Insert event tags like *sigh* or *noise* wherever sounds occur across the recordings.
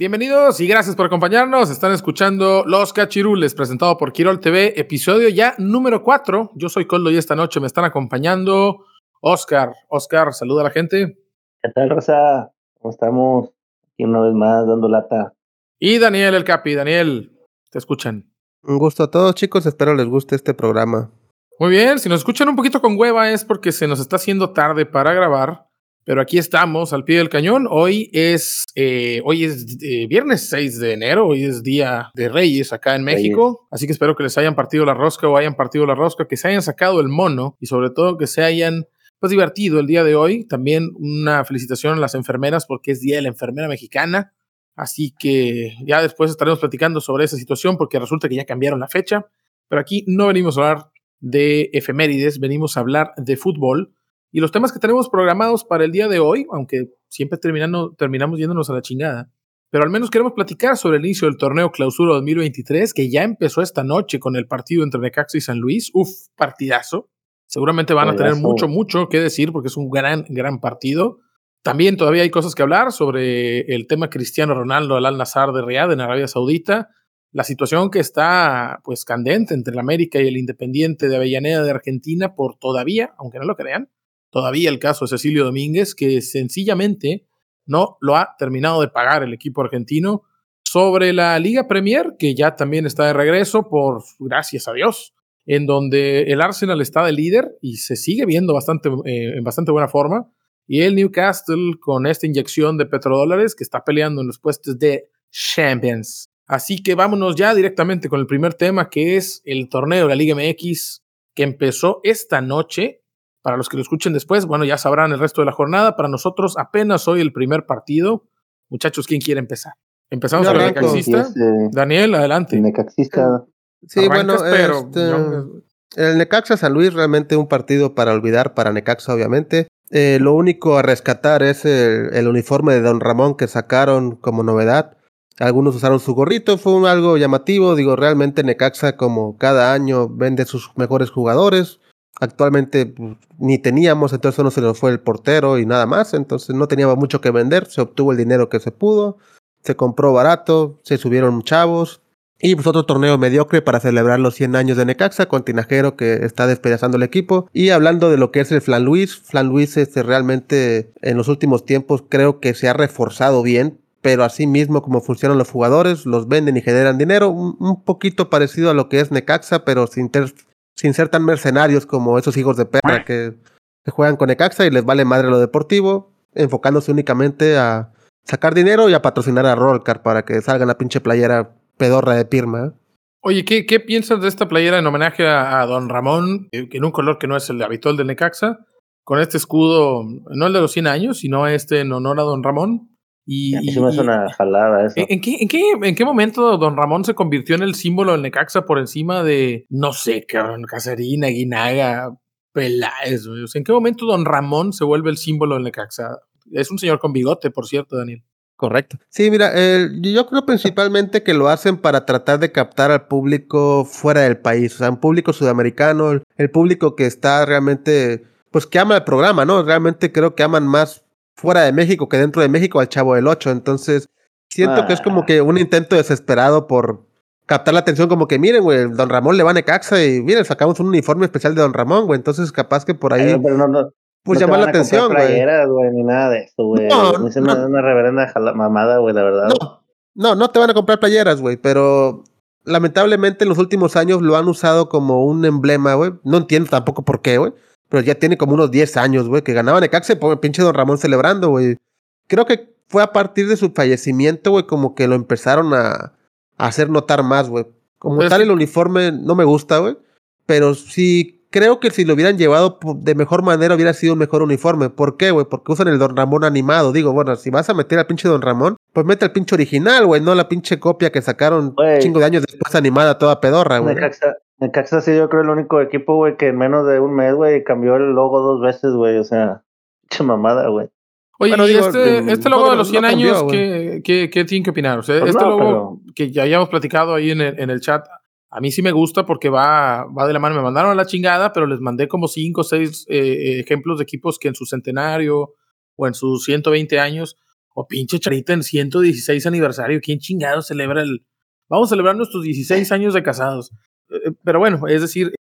Bienvenidos y gracias por acompañarnos. Están escuchando Los Cachirules, presentado por Quirol TV, episodio ya número 4. Yo soy Coldo y esta noche me están acompañando Oscar. Oscar, saluda a la gente. ¿Qué tal, Rosa? ¿Cómo estamos? Aquí una vez más dando lata. Y Daniel El Capi. Daniel, te escuchan. Un gusto a todos, chicos. Espero les guste este programa. Muy bien, si nos escuchan un poquito con hueva es porque se nos está haciendo tarde para grabar. Pero aquí estamos al pie del cañón. Hoy es, eh, hoy es eh, viernes 6 de enero, hoy es Día de Reyes acá en México. Así que espero que les hayan partido la rosca o hayan partido la rosca, que se hayan sacado el mono y sobre todo que se hayan pues divertido el día de hoy. También una felicitación a las enfermeras porque es Día de la Enfermera Mexicana. Así que ya después estaremos platicando sobre esa situación porque resulta que ya cambiaron la fecha. Pero aquí no venimos a hablar de efemérides, venimos a hablar de fútbol y los temas que tenemos programados para el día de hoy, aunque siempre terminando, terminamos yéndonos a la chingada, pero al menos queremos platicar sobre el inicio del torneo Clausura 2023, que ya empezó esta noche con el partido entre Necaxa y San Luis. Uf, partidazo. Seguramente van a tener mucho, mucho que decir porque es un gran, gran partido. También todavía hay cosas que hablar sobre el tema Cristiano Ronaldo al Al-Nazar de Riyadh en Arabia Saudita, la situación que está pues candente entre el América y el Independiente de Avellaneda de Argentina por todavía, aunque no lo crean, todavía el caso de Cecilio Domínguez, que sencillamente no lo ha terminado de pagar el equipo argentino sobre la Liga Premier, que ya también está de regreso, por gracias a Dios, en donde el Arsenal está de líder y se sigue viendo bastante, eh, en bastante buena forma, y el Newcastle con esta inyección de petrodólares que está peleando en los puestos de Champions. Así que vámonos ya directamente con el primer tema, que es el torneo de la Liga MX, que empezó esta noche para los que lo escuchen después, bueno, ya sabrán el resto de la jornada. Para nosotros apenas hoy el primer partido. Muchachos, ¿quién quiere empezar? Empezamos con el necaxista. Daniel, adelante. El necaxista. Sí, bueno, este, el Necaxa San Luis realmente un partido para olvidar para Necaxa, obviamente. Eh, lo único a rescatar es el, uniforme de Don Ramón que sacaron como novedad. Algunos usaron su gorrito, fue algo llamativo. Digo, realmente Necaxa, como cada año, vende sus mejores jugadores actualmente pues, ni teníamos, entonces solo se nos fue el portero y nada más, entonces no teníamos mucho que vender, se obtuvo el dinero que se pudo, se compró barato, se subieron chavos y pues otro torneo mediocre para celebrar los 100 años de Necaxa con Tinajero que está despedazando el equipo. Y hablando de lo que es el Flan Luis, Flan Luis este realmente en los últimos tiempos creo que se ha reforzado bien pero así mismo como funcionan los jugadores, los venden y generan dinero, un, poquito parecido a lo que es Necaxa, pero sin, ter sin ser tan mercenarios como esos hijos de perra que, juegan con Ecaxa y les vale madre lo deportivo, enfocándose únicamente a sacar dinero y a patrocinar a Rollcar para que salga la pinche playera pedorra de Pirma. Oye, ¿qué, ¿qué, piensas de esta playera en homenaje a, Don Ramón, en un color que no es el habitual del Necaxa, con este escudo, no el de los 100 años, sino este en honor a Don Ramón? Y, a me una jalada eso. ¿en qué, en, qué, ¿En qué momento Don Ramón se convirtió en el símbolo del Necaxa por encima de, no sé, cabrón, Cacerina, Guinaga, Peláez? ¿En qué momento Don Ramón se vuelve el símbolo del Necaxa? Es un señor con bigote, por cierto, Daniel. Correcto. Sí, mira, yo creo principalmente que lo hacen para tratar de captar al público fuera del país, o sea, un público sudamericano, el público que está realmente, pues que ama el programa, ¿no? Realmente creo que aman más fuera de México que dentro de México al Chavo del 8. Entonces, siento que es como ah. que un intento desesperado por captar la atención, como que miren, güey, Don Ramón le va a Necaxa y miren, sacamos un uniforme especial de Don Ramón, güey. Entonces, capaz que por ahí. pero no, no, pues llamar la atención, güey. ni nada de esto, güey. No, es una, una, reverenda mamada, güey, la verdad. No, no, no te van a comprar playeras, güey, pero lamentablemente en los últimos años lo han usado como un emblema, güey. No entiendo tampoco por qué, güey pero ya tiene como unos 10 años, güey, que ganaba Necaxa y pinche Don Ramón celebrando, güey. Creo que fue a partir de su fallecimiento, güey, como que lo empezaron a, hacer notar más, güey. Como tal, el uniforme no me gusta, güey, pero sí creo que si lo hubieran llevado de mejor manera hubiera sido un mejor uniforme. ¿Por qué, güey? Porque usan el Don Ramón animado. Digo, bueno, si vas a meter al pinche Don Ramón, pues mete al pinche original, güey, no la pinche copia que sacaron un chingo de años después animada toda pedorra, güey. Necaxa, sí, yo creo el único equipo, güey, que en menos de un mes, güey, cambió el logo dos veces, güey. O sea, *laughs* pinche mamada, güey. Oye, y este, este logo de los 100 años, ¿qué, qué, qué, tienen que opinar? O sea, pues este logo que ya habíamos platicado ahí en el, en el chat, a mí sí me gusta porque va, va de la mano. Me mandaron a la chingada, pero les mandé como 5 o 6 eh, ejemplos de equipos que en su centenario o en sus 120 años, o pinche charita en 116 aniversario, ¿quién chingado celebra el... Vamos a celebrar nuestros 16 años de casados. Eh, pero bueno, es decir...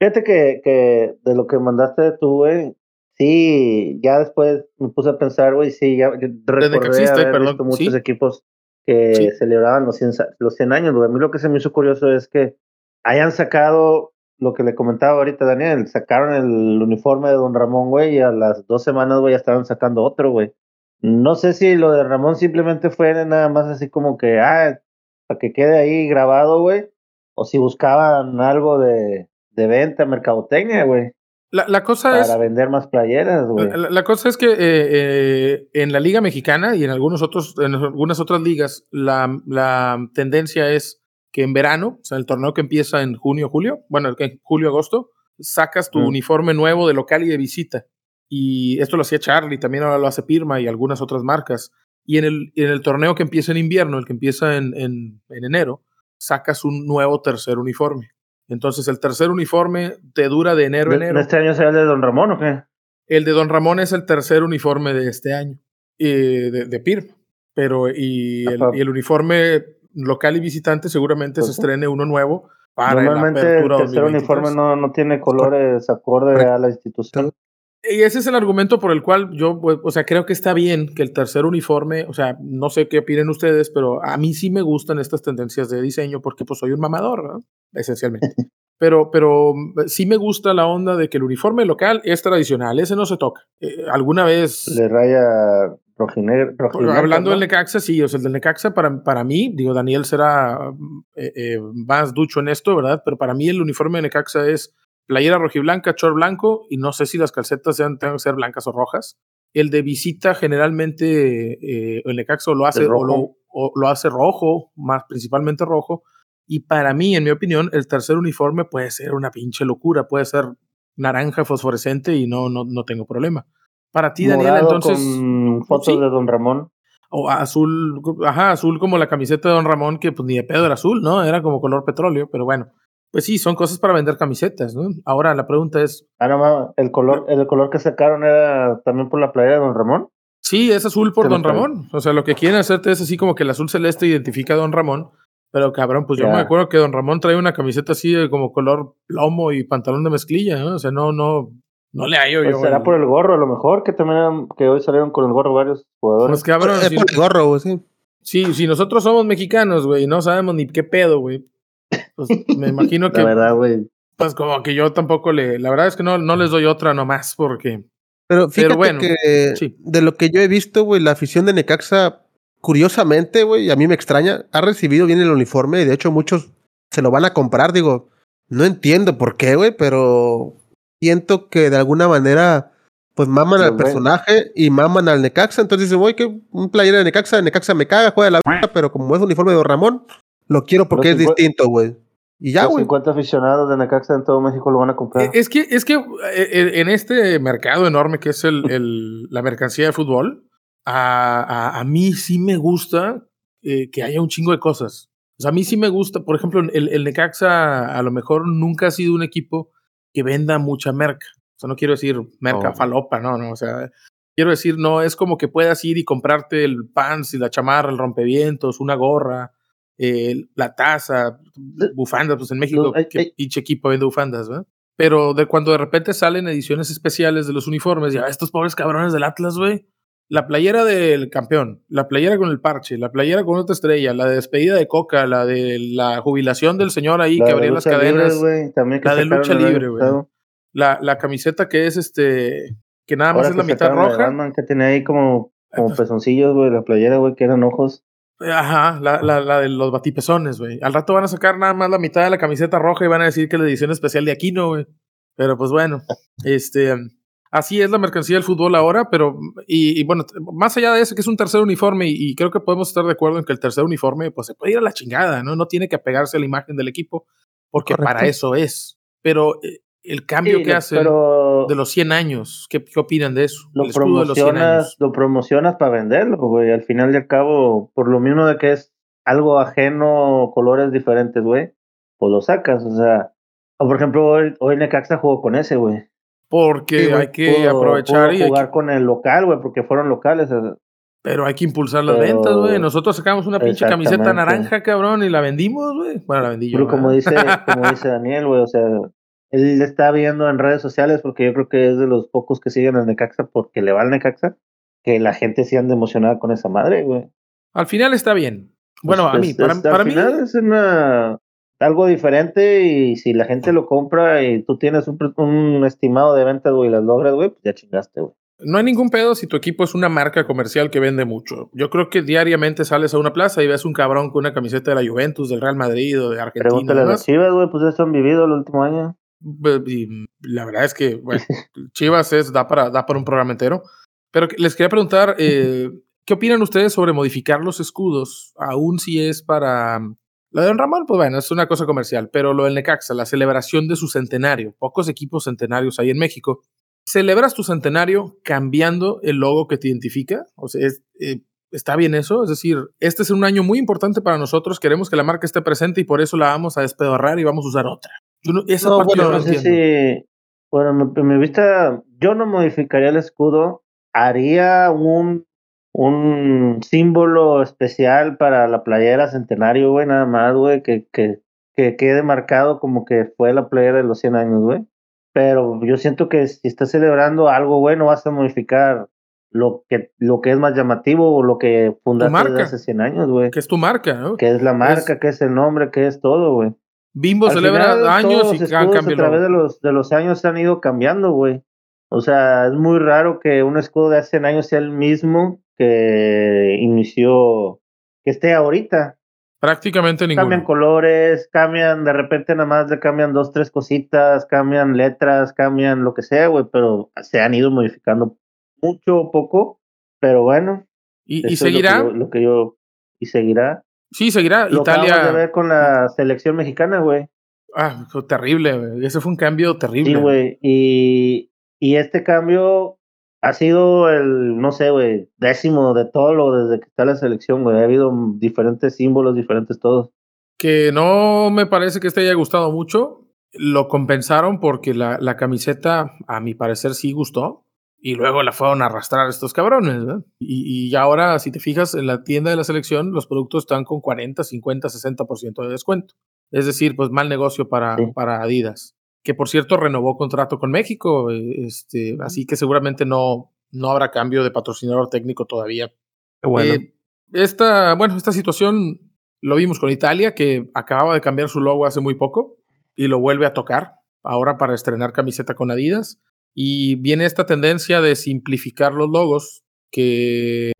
Fíjate que, que de lo que mandaste tú, güey, Sí, ya después me puse a pensar, güey, sí, ya recordé haber visto muchos equipos que celebraban los 100, los 100 años. A mí lo que se me hizo curioso es que hayan sacado lo que le comentaba ahorita Daniel, sacaron el uniforme de Don Ramón, güey, y a las dos semanas, güey, ya estaban sacando otro, güey. No sé si lo de Ramón simplemente fue nada más así como que, ah, para que quede ahí grabado, güey, o si buscaban algo de, de venta, mercadotecnia, güey. La, cosa es. Para vender más playeras, güey. La, cosa es que eh, eh, en la Liga Mexicana y en, algunos otros, en algunas otras ligas, la, la tendencia es que en verano, o sea, el torneo que empieza en junio, julio, bueno, en julio, agosto, sacas tu mm. uniforme nuevo de local y de visita. Y esto lo hacía Charlie, también ahora lo hace Pirma y algunas otras marcas. Y en el, en el torneo que empieza en invierno, el que empieza en, en, en enero, sacas un nuevo tercer uniforme. Entonces, el tercer uniforme te dura de enero a enero. ¿Este año será el de Don Ramón o qué? El de Don Ramón es el tercer uniforme de este año, de, de PIR. Pero, y el, uniforme local y visitante seguramente se pues estrene uno nuevo para Normalmente el tercer uniforme no, no tiene colores acorde a la institución. Y ese es el argumento por el cual yo, pues, o sea, creo que está bien que el tercer uniforme, o sea, no sé qué opinen ustedes, pero a mí sí me gustan estas tendencias de diseño porque pues soy un mamador, ¿no? Esencialmente. *laughs* Pero, pero sí me gusta la onda de que el uniforme local es tradicional, ese no se toca. Eh, alguna vez... Le raya rojinegro. Hablando del Necaxa, sí, o sea, el del Necaxa para, para mí, digo, Daniel será eh, eh, más ducho en esto, ¿verdad? Pero para mí el uniforme de Necaxa es playera rojiblanca, short blanco, y no sé si las calcetas sean, tengan que ser blancas o rojas. El de visita generalmente eh, el Necaxo lo hace, o lo, lo, hace rojo, más principalmente rojo. Y para mí, en mi opinión, el tercer uniforme puede ser una pinche locura, puede ser naranja fosforescente y no, no, no tengo problema. Para ti, Daniel, entonces. Con fotos de Don Ramón. O azul, ajá, azul como la camiseta de Don Ramón, que pues ni de pedo era azul, ¿no? Era como color petróleo, pero bueno. Pues sí, son cosas para vender camisetas, ¿no? Ahora la pregunta es. Ah, no, el color, el color que sacaron era también por la playera de Don Ramón. Sí, es azul por Don Ramón. O sea, lo que quieren hacerte es así como que el azul celeste identifica a Don Ramón. Pero cabrón, pues yo me acuerdo que Don Ramón trae una camiseta así de como color plomo y pantalón de mezclilla, ¿no? O sea, no, no, no le hallo pues yo. Será por el gorro, a lo mejor, que también que hoy salieron con el gorro varios jugadores. Pues cabrón. Es por el gorro, güey, sí. Sí, si nosotros somos mexicanos, güey, y no sabemos ni qué pedo, güey. Pues me imagino *laughs* que. la verdad, güey. Pues como que yo tampoco le. La verdad es que no, no les doy otra nomás porque. Pero fíjate bueno, que de lo que yo he visto, güey, la afición de Necaxa, curiosamente, güey, a mí me extraña, ha recibido bien el uniforme y de hecho muchos se lo van a comprar. Digo, no entiendo por qué, güey, pero siento que de alguna manera, pues maman al personaje y maman al Necaxa. Entonces dicen, güey, que un playera de Necaxa, Necaxa me caga, juega la *laughs* vida, pero como es uniforme de Don Ramón, lo quiero porque es distinto, güey. Y ya, güey. 50 aficionados de Necaxa en todo México lo van a comprar. Es que, es que eh, en este mercado enorme que es el, el la mercancía de fútbol, a, a, mí sí me gusta eh, que haya un chingo de cosas. O sea, a mí sí me gusta, por ejemplo, el, el Necaxa a lo mejor nunca ha sido un equipo que venda mucha merca. O sea, no quiero decir merca oh. falopa, no, no. O sea, quiero decir, no, es como que puedas ir y comprarte el pants y la chamarra, el rompevientos, una gorra, eh, la taza, bufandas, pues en México, que pinche equipo vende bufandas, ¿verdad? Pero de cuando de repente salen ediciones especiales de los uniformes, ya estos pobres cabrones del Atlas, güey. La playera del campeón, la playera con el parche, la playera con otra estrella, la de despedida de Coca, la de la jubilación del señor ahí que abría las cadenas, la de lucha libre, güey. La, la camiseta que es este, que nada más es la mitad roja. que tiene ahí como, como pezoncillos, güey, la playera, güey, que eran ojos. Ajá, la, la, la, de los batipezones, güey. Al rato van a sacar nada más la mitad de la camiseta roja y van a decir que la edición especial de Aquino, güey. Pero pues bueno, *laughs* este, así es la mercancía del fútbol ahora, pero, y, bueno, más allá de eso, que es un tercer uniforme, y, creo que podemos estar de acuerdo en que el tercer uniforme, pues se puede ir a la chingada, ¿no? No tiene que apegarse a la imagen del equipo, porque para eso es. Pero eh, el cambio que hacen de los 100 años, ¿qué, ¿qué, opinan de eso? Lo promocionas, lo promocionas para venderlo, güey. Al final y al cabo, por lo mismo de que es algo ajeno, colores diferentes, güey, pues lo sacas, o sea, o por ejemplo, hoy, hoy Necaxa jugó con ese, güey. Porque hay que aprovechar y jugar con el local, güey, porque fueron locales. Pero hay que impulsar las ventas, güey. Nosotros sacamos una pinche camiseta naranja, cabrón, y la vendimos, güey. Bueno, la vendí yo. Pero como dice, como *laughs* dice Daniel, güey, o sea, él está viendo en redes sociales porque yo creo que es de los pocos que siguen al Necaxa porque le va al Necaxa, que la gente se ande emocionada con esa madre, güey. Al final está bien. Bueno, a mí, para, para al final es una algo diferente y si la gente lo compra y tú tienes un, estimado de ventas, güey, y las logras, güey, pues ya chingaste, güey. No hay ningún pedo si tu equipo es una marca comercial que vende mucho. Yo creo que diariamente sales a una plaza y ves un cabrón con una camiseta de la Juventus, del Real Madrid o de Argentina. Pregúntale a las Chivas, güey, pues eso han vivido el último año. Y la verdad es que, bueno, *laughs* Chivas es, da para, da para un programa entero. Pero les quería preguntar, eh, ¿qué opinan ustedes sobre modificar los escudos, aún si es para lo de Don Ramón, pues bueno, es una cosa comercial, pero lo del Necaxa, la celebración de su centenario, pocos equipos centenarios hay en México. ¿Celebras tu centenario cambiando el logo que te identifica? O sea, eh, ¿está bien eso? Es decir, este es un año muy importante para nosotros, queremos que la marca esté presente y por eso la vamos a despedorrar y vamos a usar otra. Esa no, bueno, no, sé bueno, me vista, yo no modificaría el escudo, haría un un símbolo especial para la playera Centenario, güey, nada más, güey, que, que, que quede marcado como que fue la playera de los 100 años, güey. Pero yo siento que si estás celebrando algo, güey, no vas a modificar lo que, lo que es más llamativo o lo que fundaste desde hace 100 años, güey. Que es tu marca, ¿no? Que es la marca, que es el nombre, que es todo, güey. Bimbo celebra años y han cambiado. A través de los, de los años se han ido cambiando, güey. O sea, es muy raro que un escudo de hace 100 años sea el mismo que inició, que esté ahorita. Prácticamente ninguno. Cambian colores, cambian, de repente nada más le cambian dos, tres cositas, cambian letras, cambian lo que sea, güey, pero se han ido modificando mucho o poco, pero bueno. ¿Y, seguirá? Lo que, yo, y seguirá. Sí, seguirá. Lo Italia. de ver con la selección mexicana, güey. Ah, terrible, güey. Ese fue un cambio terrible. Sí, güey. Y, y este cambio ha sido el, no sé, güey, décimo de todo lo desde que está la selección, güey. Ha habido diferentes símbolos, diferentes todos. Que no me parece que este haya gustado mucho. Lo compensaron porque la, la camiseta, a mi parecer, sí gustó. Y luego la fueron a arrastrar estos cabrones, ¿verdad? Y, y ahora, si te fijas, en la tienda de la selección, los productos están con 40, 50, 60% de descuento. Es decir, pues mal negocio para, para Adidas que por cierto renovó contrato con México, eh, este, así que seguramente no, no habrá cambio de patrocinador técnico todavía. Bueno. Eh, esta, bueno, esta situación lo vimos con Italia, que acababa de cambiar su logo hace muy poco y lo vuelve a tocar ahora para estrenar camiseta con Adidas. Y viene esta tendencia de simplificar los logos, que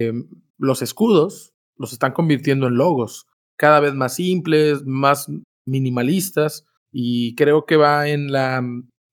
los escudos los están convirtiendo en logos cada vez más simples, más minimalistas y creo que va en la,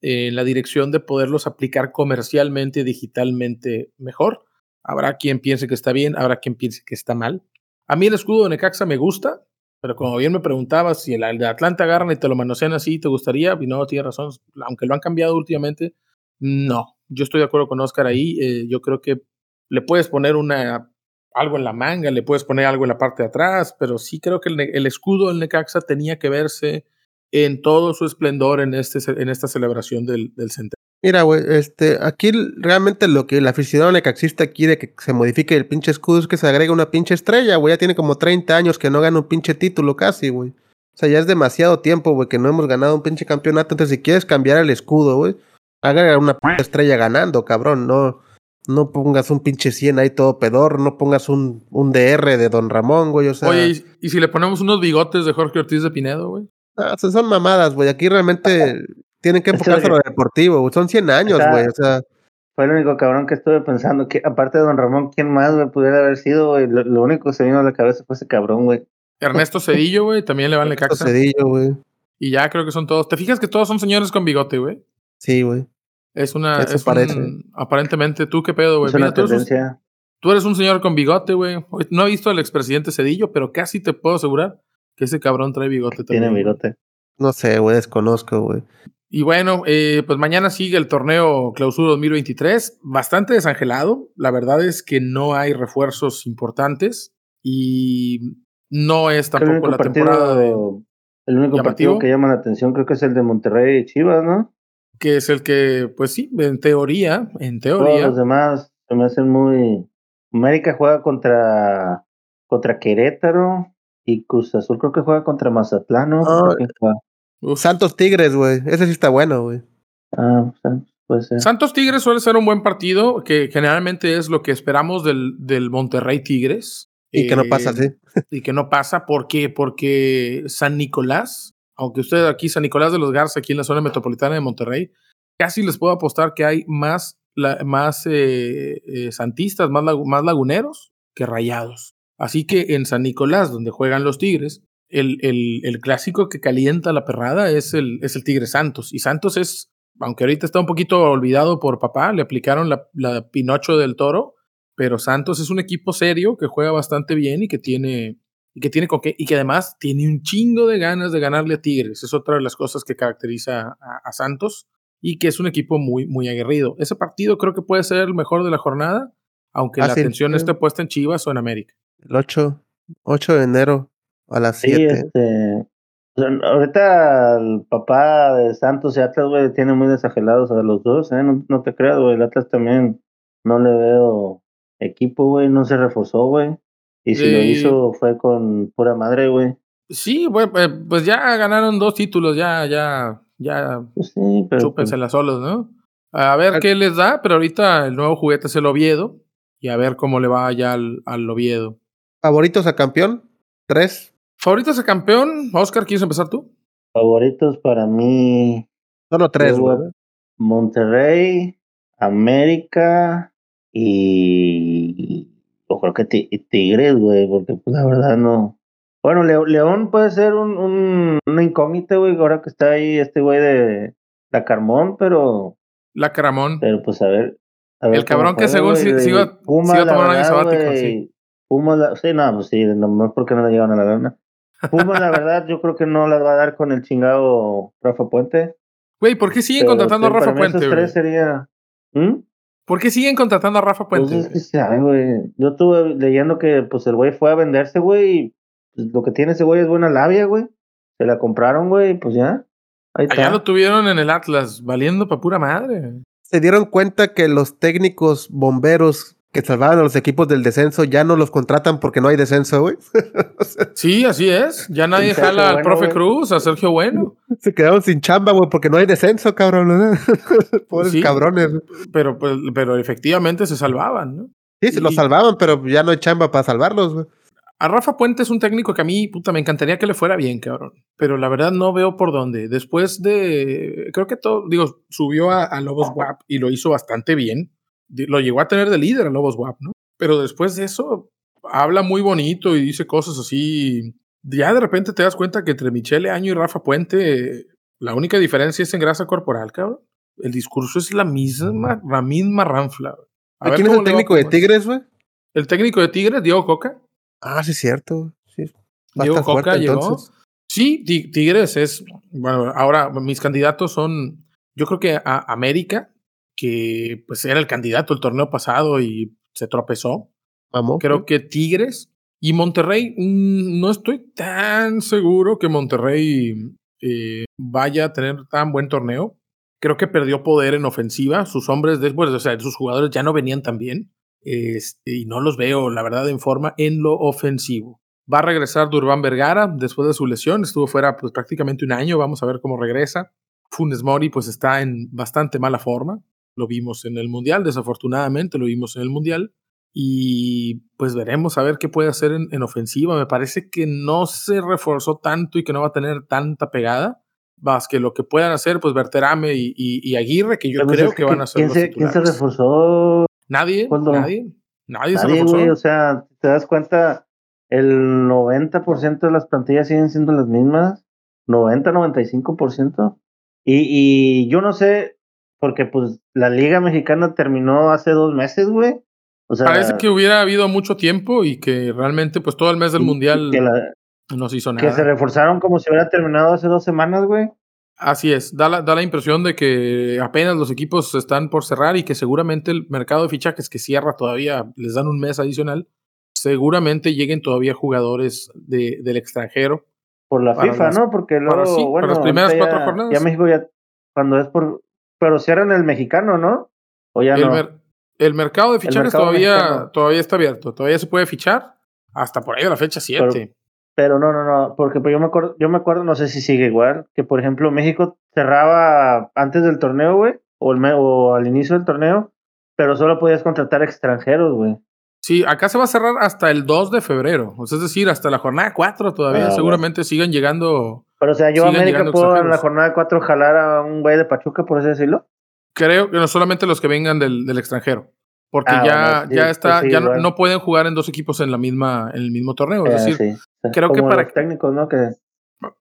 en la dirección de poderlos aplicar comercialmente, digitalmente mejor. Habrá quien piense que está bien, habrá quien piense que está mal. A mí el escudo de Necaxa me gusta, pero como bien me preguntabas, si el de Atlanta agarran y te lo manosean así, ¿te gustaría? Y no, tienes razón, aunque lo han cambiado últimamente, no. Yo estoy de acuerdo con Oscar ahí. Eh, yo creo que le puedes poner una, algo en la manga, le puedes poner algo en la parte de atrás, pero sí creo que el, el escudo del Necaxa tenía que verse en todo su esplendor en, este, en esta celebración del, del centenario. Mira, güey, este, aquí realmente lo que el aficionado necaxista quiere que se modifique el pinche escudo es que se agregue una pinche estrella, güey. Ya tiene como 30 años que no gana un pinche título casi, güey. O sea, ya es demasiado tiempo, güey, que no hemos ganado un pinche campeonato. Entonces, si quieres cambiar el escudo, güey, haga una estrella ganando, cabrón. No, no pongas un pinche 100 ahí todo pedor, no pongas un, un DR de Don Ramón, güey. O sea... Oye, ¿y si le ponemos unos bigotes de Jorge Ortiz de Pinedo, güey? Ah, son mamadas, güey. Aquí realmente tienen que enfocarse en lo deportivo, Son 100 años, güey. O sea. Fue el único cabrón que estuve pensando que, aparte de Don Ramón, ¿quién más, güey, pudiera haber sido, güey? Lo, único que se vino a la cabeza fue ese cabrón, güey. Ernesto Cedillo, güey, también le van Ernesto Cedillo, güey. Y ya creo que son todos. ¿Te fijas que todos son señores con bigote, güey? Sí, güey. Es una. es aparentemente, ¿tú qué pedo, güey? Es una tendencia. Tú eres un señor con bigote, güey. No he visto al expresidente Cedillo, pero casi te puedo asegurar que ese cabrón trae bigote también. Tiene bigote. No sé, güey, desconozco, güey. Y bueno, eh, pues mañana sigue el torneo Clausura 2023, bastante desangelado. La verdad es que no hay refuerzos importantes y no es tampoco la temporada de. El único partido que llama la atención creo que es el de Monterrey y Chivas, ¿no? Que es el que, pues sí, en teoría, en teoría. Todos los demás se me hacen muy. América juega contra, contra Querétaro y Cruz Azul creo que juega contra Mazatlán, ¿no? Ah, Santos Tigres, güey. Ese sí está bueno, güey. Ah, pues, Santos Tigres suele ser un buen partido, que generalmente es lo que esperamos del, del Monterrey Tigres. Y que no pasa, sí. Y que no pasa, ¿por qué? Porque San Nicolás, aunque usted aquí, San Nicolás de los Garza, aquí en la zona metropolitana de Monterrey, casi les puedo apostar que hay más, más eh, eh, santistas, más, laguneros que rayados. Así que en San Nicolás, donde juegan los Tigres, el, el, el, clásico que calienta la perrada es el, es el Tigre Santos. Y Santos es, aunque ahorita está un poquito olvidado por papá, le aplicaron la, la Pinocho del Toro, pero Santos es un equipo serio que juega bastante bien y que tiene y que tiene con qué, y que además tiene un chingo de ganas de ganarle a Tigres. Es otra de las cosas que caracteriza a, Santos y que es un equipo muy, muy aguerrido. Ese partido creo que puede ser el mejor de la jornada, aunque ah, la atención esté puesta en Chivas o en América. El 8, 8 de enero a las 7. Sí, este, ahorita el papá de Santos y Atlas, güey, tiene muy desagelados a los dos, ¿eh? No, te creas, güey. El Atlas también no le veo equipo, güey. No se reforzó, güey. Y si lo hizo fue con pura madre, güey. Sí, güey, eh, pues ya ganaron dos títulos, ya, ya, ya. Pues sí, pero. Chúpensela pues solos, ¿no? A ver qué les da, pero ahorita el nuevo juguete es el Oviedo. Y a ver cómo le va ya al, al Oviedo. ¿Favoritos a campeón? ¿Tres? ¿Favoritos de campeón? Oscar, ¿quieres empezar tú? Favoritos para mí. Solo tres, güey. Monterrey, América y. Yo creo que Tigres, güey, porque pues la verdad no. Bueno, León puede ser un, un, una incógnita, güey, ahora que está ahí este güey de la Carmón, pero. La Caramón. Pero pues a ver. el cabrón que según si, iba, a tomar un año sabático, sí. Pumas, sí, no, pues sí, nomás porque no le llegan a la lana. Puma, la verdad, yo creo que no la va a dar con el chingado Rafa Puente. Güey, ¿por qué siguen contratando a Rafa Puente? Tres sería... ¿Mm? ¿Por qué siguen contratando a Rafa Puente? Pues es que güey. Yo estuve leyendo que pues el güey fue a venderse, güey, y pues, lo que tiene ese güey es buena labia, güey. Se la compraron, güey, pues ya. Ahí Allá lo tuvieron en el Atlas, valiendo pa' pura madre. Se dieron cuenta que los técnicos bomberos que salvaban a los equipos del descenso ya no los contratan porque no hay descenso, güey. *laughs* sí, así es. Ya nadie jala al profe Cruz, a Sergio Bueno. Se quedaron sin chamba, güey, porque no hay descenso, cabrón. *laughs* Pobres cabrones. Pero, pues, pero efectivamente se salvaban, ¿no? Sí, se los salvaban, pero ya no hay chamba para salvarlos, güey. A Rafa Puente es un técnico que a mí, puta, me encantaría que le fuera bien, cabrón. Pero la verdad no veo por dónde. Después de. Creo que todo. Digo, subió a, a Lobos WAP y lo hizo bastante bien lo llegó a tener de líder a Lobos WAP, ¿no? Pero después de eso, habla muy bonito y dice cosas así. Ya de repente te das cuenta que entre Michele Año y Rafa Puente, la única diferencia es en grasa corporal, cabrón. El discurso es la misma, la misma ranfla. A ¿Quién es el técnico de Tigres, güey? El técnico de Tigres, Diego Coca. Ah, sí, es cierto. Sí. Diego Coca llegó. Sí, Tigres es. Bueno, ahora mis candidatos son. Yo creo que a América, que pues era el candidato el torneo pasado y se tropezó. Vamos. Creo que Tigres y Monterrey, mm, no estoy tan seguro que Monterrey eh, vaya a tener tan buen torneo. Creo que perdió poder en ofensiva. Sus hombres, después, o sea, sus jugadores ya no venían tan bien. Este, y no los veo, la verdad, en forma en lo ofensivo. Va a regresar Durban Vergara después de su lesión. Estuvo fuera pues, prácticamente un año. Vamos a ver cómo regresa. Funes Mori pues está en bastante mala forma. Lo vimos en el Mundial, desafortunadamente lo vimos en el Mundial. Y pues veremos a ver qué puede hacer en, ofensiva. Me parece que no se reforzó tanto y que no va a tener tanta pegada. Más que lo que puedan hacer, pues Berterame y, y, Aguirre, que yo creo que, van a ser ¿quién se, ¿Quién se reforzó? Nadie, nadie. Nadie, se reforzó. o sea, te das cuenta, el 90% de las plantillas siguen siendo las mismas. 90, 95%. Y, y yo no sé, porque pues la Liga Mexicana terminó hace dos meses, güey. O sea, Parece que hubiera habido mucho tiempo y que realmente pues todo el mes del Mundial no se hizo nada. Que se reforzaron como si hubiera terminado hace dos semanas, güey. Así es, da la, da la impresión de que apenas los equipos están por cerrar y que seguramente el mercado de fichajes que cierra todavía les dan un mes adicional, seguramente lleguen todavía jugadores de, del extranjero. Por la FIFA, ¿no? Porque luego, bueno, las primeras cuatro jornadas. Ya México ya, cuando es por, pero cierran el mexicano, ¿no? O ya el, no. el mercado de fichajes todavía, todavía está abierto, todavía se puede fichar hasta por ahí a la fecha 7. Pero no, no, no, porque pues yo me acuerdo, yo me acuerdo, no sé si sigue igual, que por ejemplo México cerraba antes del torneo, güey, o, el, o al inicio del torneo, pero solo podías contratar extranjeros, güey. Sí, acá se va a cerrar hasta el 2 de febrero, o sea, es decir, hasta la jornada 4 todavía, ah, seguramente sigan llegando. Pero o sea, yo América puedo en la jornada 4 jalar a un güey de Pachuca, por así decirlo. Creo que no solamente los que vengan del, del extranjero. Porque ah, ya, ya está, pues ya no, pueden jugar en dos equipos en la misma, en el mismo torneo. Es eh, decir, creo que para técnicos, ¿no? Que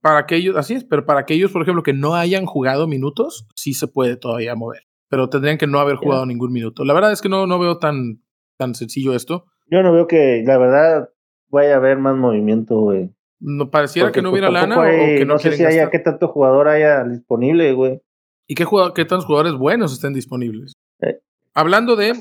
para aquellos, así es, pero para aquellos, por ejemplo, que no hayan jugado minutos, sí se puede todavía mover. Pero tendrían que no haber jugado ningún minuto. La verdad es que no, no veo tan, tan sencillo esto. Yo no veo que, la verdad, vaya a haber más movimiento, güey. No pareciera que no hubiera pues, lana o que no, no sé si haya qué tanto jugador haya disponible, güey. ¿Y qué, qué tantos jugadores buenos estén disponibles? Eh, Hablando de,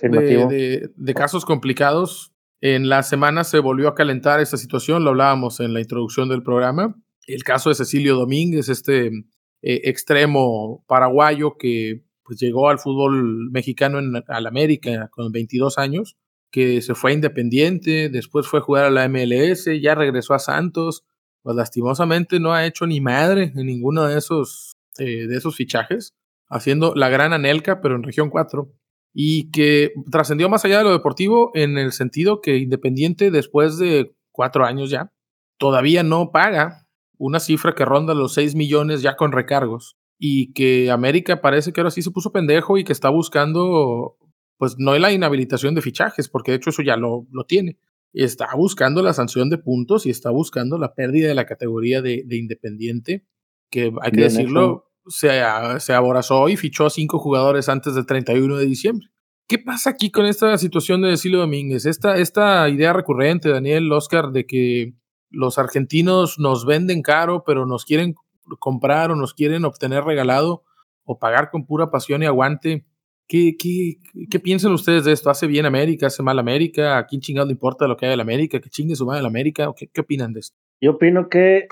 de, casos complicados, en la semana se volvió a calentar esta situación, lo hablábamos en la introducción del programa. El caso de Cecilio Domínguez, este eh, extremo paraguayo que pues, llegó al fútbol mexicano en al América con 22 años, que se fue a Independiente, después fue a jugar a la MLS, ya regresó a Santos, pues lastimosamente no ha hecho ni madre en ninguno de esos, eh, de esos fichajes, haciendo la gran Anelca, pero en región 4 y que trascendió más allá de lo deportivo en el sentido que Independiente después de cuatro años ya todavía no paga una cifra que ronda los 6 millones ya con recargos y que América parece que ahora sí se puso pendejo y que está buscando pues no la inhabilitación de fichajes porque de hecho eso ya lo, lo tiene está buscando la sanción de puntos y está buscando la pérdida de la categoría de, Independiente que hay que decirlo se, se aborazó y fichó a cinco jugadores antes del 31 de diciembre. ¿Qué pasa aquí con esta situación de Silvio Domínguez? Esta, esta idea recurrente, Daniel, Oscar, de que los argentinos nos venden caro, pero nos quieren comprar o nos quieren obtener regalado o pagar con pura pasión y aguante. ¿Qué, qué, qué piensan ustedes de esto? ¿Hace bien América? ¿Hace mal América? ¿A quién chingado le importa lo que hay en América? ¿Qué chingue su madre en América? ¿Qué, ¿Qué opinan de esto? Yo opino que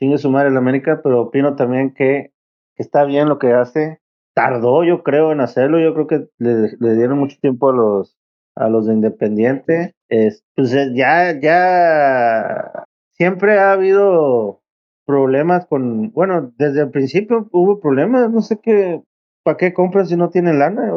chingue su madre en América, pero opino también que está bien lo que hace. Tardó, yo creo, en hacerlo. Yo creo que le, dieron mucho tiempo a los, a los de Independiente. Es, pues eh, ya, ya siempre ha habido problemas con, bueno, desde el principio hubo problemas, no sé qué, ¿para qué compras si no tienen lana?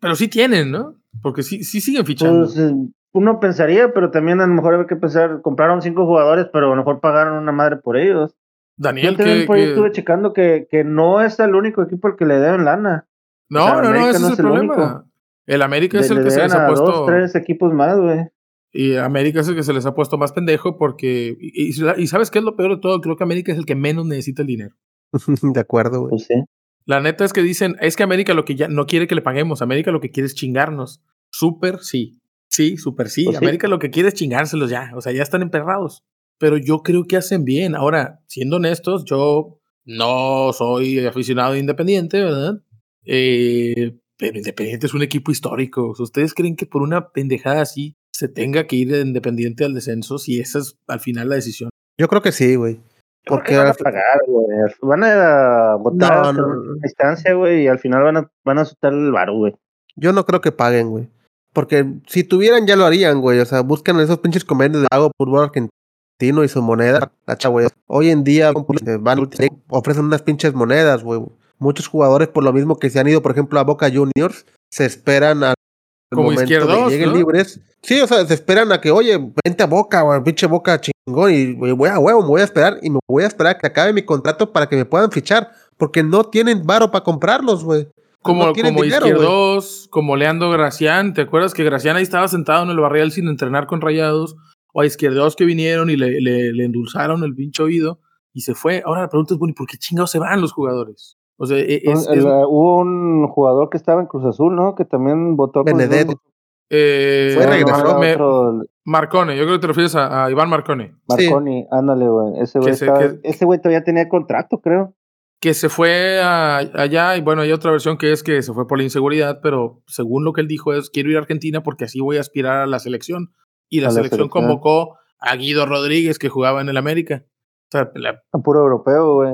Pero sí tienen, ¿no? Porque sí, sí siguen fichando. Pues, eh, uno pensaría, pero también a lo mejor hay que pensar, compraron cinco jugadores, pero a lo mejor pagaron una madre por ellos. Daniel, Yo también que, estuve checando que, que no es el único equipo al que le deben lana. No, no, no, ese es el, problema. El América es el que se les ha puesto. Dos, tres equipos más, güey. Y América es el que se les ha puesto más pendejo porque. Y, ¿sabes qué es lo peor de todo? Creo que América es el que menos necesita el dinero. *laughs* de acuerdo, güey. Pues sí. La neta es que dicen, es que América lo que ya no quiere que le paguemos, América lo que quiere es chingarnos. Súper sí. Sí, súper sí. Pues América lo que quiere es chingárselos ya. O sea, ya están emperrados pero yo creo que hacen bien. Ahora, siendo honestos, yo no soy aficionado de Independiente, ¿verdad? Eh, pero Independiente es un equipo histórico. ¿Ustedes creen que por una pendejada así se tenga que ir de Independiente al descenso si esa es al final la decisión? Yo creo que sí, güey. Porque van a pagar, güey. Van a votar a distancia, güey, y al final van a, van a soltar el bar, güey. Yo no creo que paguen, güey. Porque si tuvieran, ya lo harían, güey. O sea, buscan esos pinches convenios de hago fútbol argentino y su moneda. Hoy en día ofrecen unas pinches monedas, güey. Muchos jugadores, por lo mismo que se han ido, por ejemplo, a Boca Juniors, se esperan a como izquierdos, lleguen libres. Sí, o sea, se esperan a que, oye, vente a Boca, güey, pinche Boca chingón, y voy a huevo, me voy a esperar, y me voy a esperar a que acabe mi contrato para que me puedan fichar, porque no tienen varo para comprarlos, güey. Como, como izquierdos, como Leandro Gracián, ¿te acuerdas que Gracián ahí estaba sentado en el barrial sin entrenar con rayados? o a izquierdos que vinieron y le, le, endulzaron el pinche oído y se fue. Ahora la pregunta es, bueno, ¿y por qué chingados se van los jugadores? O sea, e, hubo un jugador que estaba en Cruz Azul, ¿no? Que también votó Benedetto. Eh, Fue regresó. Marcone, yo creo que te refieres a, Iván Marcone. Marconi, ándale, güey. Ese güey, ese güey todavía tenía contrato, creo. Que se fue allá, y bueno, hay otra versión que es que se fue por la inseguridad, pero según lo que él dijo es, quiero ir a Argentina porque así voy a aspirar a la selección. Y la, selección, convocó a Guido Rodríguez, que jugaba en el América. O sea, puro europeo, güey.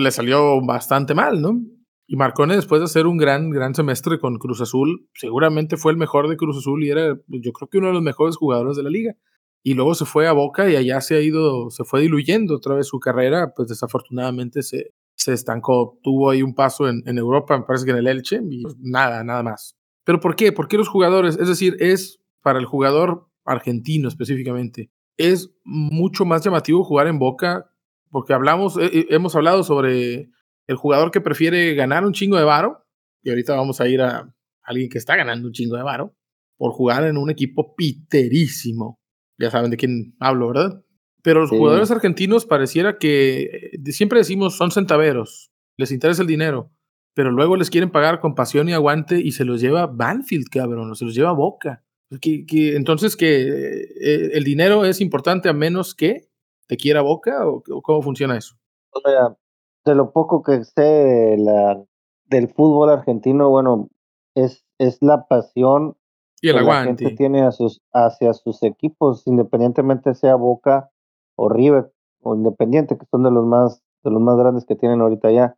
Le salió bastante mal, ¿no? Y Marcone, después de hacer un gran, gran semestre con Cruz Azul, seguramente fue el mejor de Cruz Azul y era, pues, yo creo que uno de los mejores jugadores de la liga. Y luego se fue a Boca y allá se ha ido, se fue diluyendo otra vez su carrera, pues desafortunadamente se, se estancó. Tuvo ahí un paso en, Europa, me parece que en el Elche, y pues, nada, nada más. ¿Pero por qué? ¿Por qué los jugadores? Es decir, es para el jugador argentino específicamente, es mucho más llamativo jugar en Boca, porque hablamos, eh, eh, hemos hablado sobre el jugador que prefiere ganar un chingo de varo, y ahorita vamos a ir a alguien que está ganando un chingo de varo, por jugar en un equipo piterísimo. Ya saben de quién hablo, ¿verdad? Pero los jugadores argentinos pareciera que eh, siempre decimos son centaveros, les interesa el dinero, pero luego les quieren pagar con pasión y aguante y se los lleva Banfield, cabrón, se los lleva Boca. Que, entonces que eh, el dinero es importante a menos que te quiera Boca o, o cómo funciona eso. O sea, de lo poco que sé la, del fútbol argentino, bueno, es, es la pasión y el que la gente tiene a sus, hacia sus equipos, independientemente sea Boca o River o Independiente, que son de los más, de los más grandes que tienen ahorita ya.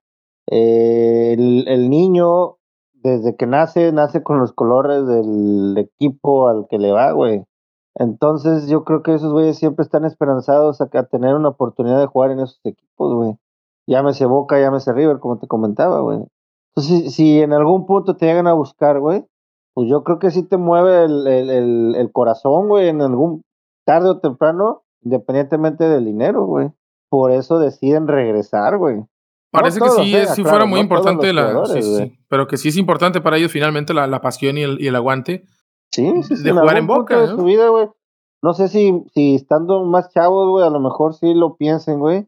Eh, el, el, niño, desde que nace, nace con los colores del equipo al que le va, güey. Entonces yo creo que esos güeyes siempre están esperanzados a, a tener una oportunidad de jugar en esos equipos, güey llámese Boca, llámese River, como te comentaba, güey. Entonces, si, en algún punto te llegan a buscar, güey, pues yo creo que sí te mueve el, el, el, corazón, güey, en algún tarde o temprano, independientemente del dinero, güey. Por eso deciden regresar, güey. Parece que sí, ¿eh? sí fuera muy importante la. Sí, pero que sí es importante para ellos finalmente la, la pasión y el, y el aguante. Sí, sí, de jugar en Boca. De su vida, güey. No sé si, si estando más chavos, güey, a lo mejor sí lo piensen, güey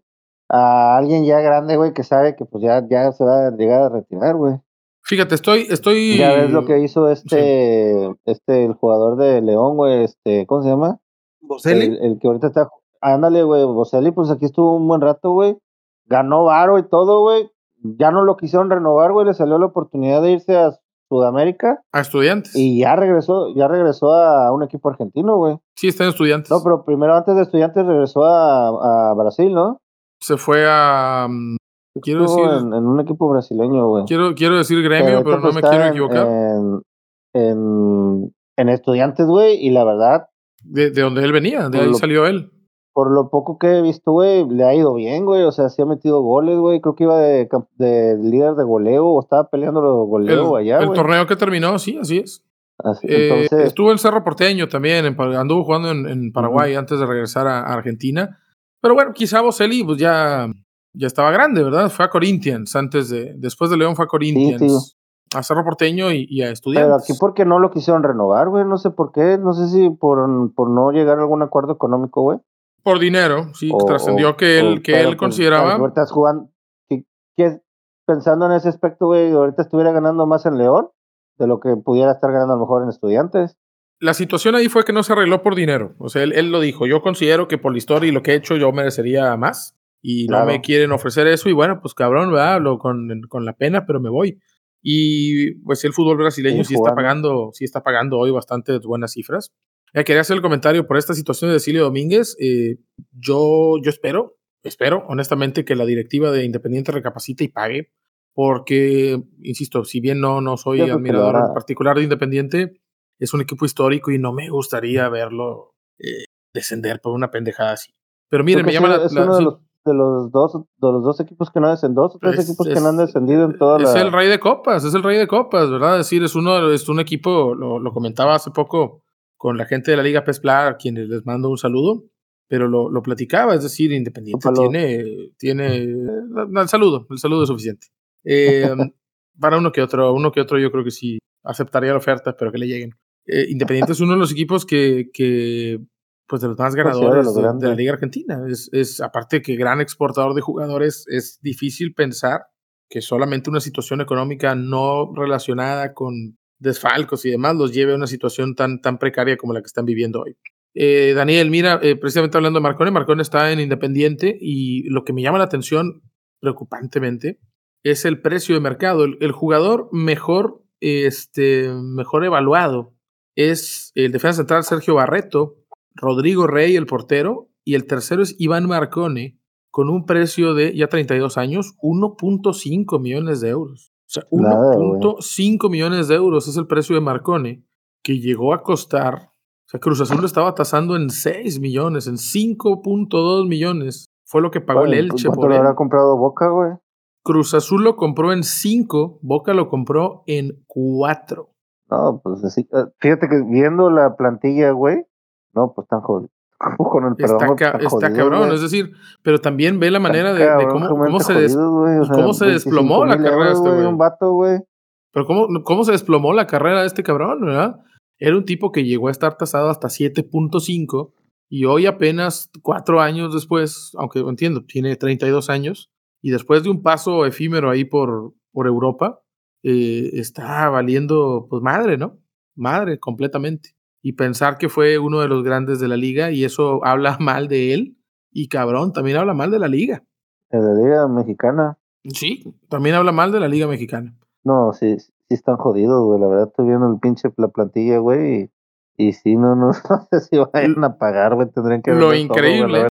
a alguien ya grande, güey, que sabe que pues ya, ya se va a llegar a retirar, güey. Fíjate, estoy, estoy. Ya ves lo que hizo este, este, el jugador de León, güey, este, ¿cómo se llama? Boselli. El, que ahorita está, ándale, güey, Boselli, pues aquí estuvo un buen rato, güey. Ganó varo y todo, güey. Ya no lo quisieron renovar, güey, le salió la oportunidad de irse a Sudamérica. A estudiantes. Y ya regresó, ya regresó a un equipo argentino, güey. Sí, está en estudiantes. No, pero primero antes de estudiantes regresó a, a Brasil, ¿no? se fue a. Mm, quiero decir. En, un equipo brasileño, güey. Quiero, quiero decir gremio, pero, no me quiero equivocar. En, en, estudiantes, güey, y la verdad. De, de donde él venía, de ahí salió él. Por lo poco que he visto, güey, le ha ido bien, güey. O sea, sí ha metido goles, güey. Creo que iba de, de líder de goleo o estaba peleando los goleo allá. El torneo que terminó, sí, así es. Eh, estuvo en Cerro Porteño también, anduvo jugando en, Paraguay antes de regresar a Argentina pero bueno, quizá Boselli pues ya, ya estaba grande, ¿verdad? Fue a Corinthians antes de, después de León fue a Corinthians. A Cerro Porteño y, a Estudiantes. Pero aquí porque no lo quisieron renovar, güey, no sé por qué, no sé si por, por no llegar a algún acuerdo económico, güey. Por dinero, sí, trascendió que él, que él pues, consideraba. Ahorita jugando, pensando en ese aspecto, güey, ahorita estuviera ganando más en León de lo que pudiera estar ganando a lo mejor en Estudiantes la situación ahí fue que no se arregló por dinero. O sea, él, lo dijo. Yo considero que por la historia y lo que he hecho yo merecería más. Y no me quieren ofrecer eso. Y bueno, pues cabrón, ¿verdad? Lo, con, con, la pena, pero me voy. Y pues el fútbol brasileño sí, está pagando, sí está pagando hoy bastante buenas cifras. Eh, quería hacer el comentario por esta situación de Silvio Domínguez. Eh, yo, yo espero, espero honestamente que la directiva de Independiente recapacite y pague. Porque, insisto, si bien no, no soy admirador en particular de Independiente, es un equipo histórico y no me gustaría verlo eh, descender por una pendejada así. Pero miren, me llama la, es uno de, los, dos, de los dos equipos que no han descendido, dos o tres equipos que no han descendido en toda es la... Es el rey de copas, es el rey de copas, ¿verdad? Es decir, es uno es un equipo, lo, comentaba hace poco con la gente de la Liga Pesplar, a quienes les mando un saludo, pero lo, lo platicaba, es decir, Independiente tiene, tiene el saludo, el saludo es suficiente. Eh, *laughs* para uno que otro, uno que otro yo creo que sí aceptaría la oferta, pero que le lleguen. Eh, Independiente es uno de los equipos que, que pues de los más pues ganadores de, la Liga Argentina. Es, es, aparte que gran exportador de jugadores, es difícil pensar que solamente una situación económica no relacionada con desfalcos y demás los lleve a una situación tan, tan precaria como la que están viviendo hoy. Eh, Daniel, mira, eh, precisamente hablando de Marcone, Marcone está en Independiente y lo que me llama la atención preocupantemente es el precio de mercado. El, jugador mejor, este, mejor evaluado es el defensa central Sergio Barreto, Rodrigo Rey, el portero, y el tercero es Iván Marcone, con un precio de ya 32 años, 1.5 millones de euros. O sea, 1.5 millones de euros es el precio de Marcone, que llegó a costar, o sea, Cruz Azul lo estaba tasando en 6 millones, en 5.2 millones. Fue lo que pagó el Elche por él. lo habrá comprado Boca, güey? Cruz Azul lo compró en 5, Boca lo compró en 4. No, pues así, eh, fíjate que viendo la plantilla, güey, no, pues tan jodido. Con el está, cabrón, es decir, pero también ve la manera de, cómo, se, cómo se desplomó la carrera de este güey. Pero cómo, cómo se desplomó la carrera de este cabrón, ¿verdad? Era un tipo que llegó a estar tasado hasta 7.5 y hoy apenas cuatro años después, aunque entiendo, tiene 32 años, y después de un paso efímero ahí por, por Europa, eh, está valiendo pues madre, ¿no? Madre completamente y pensar que fue uno de los grandes de la liga y eso habla *laughs* mal de él y cabrón, también habla mal de la liga. De la liga mexicana. Sí, también habla mal de la liga mexicana. No, sí, sí están jodidos, güey. La verdad viendo el pinche la plantilla, güey, y, y sí, no, no, *laughs* sé si van a pagar, güey. Tendrían que Lo increíble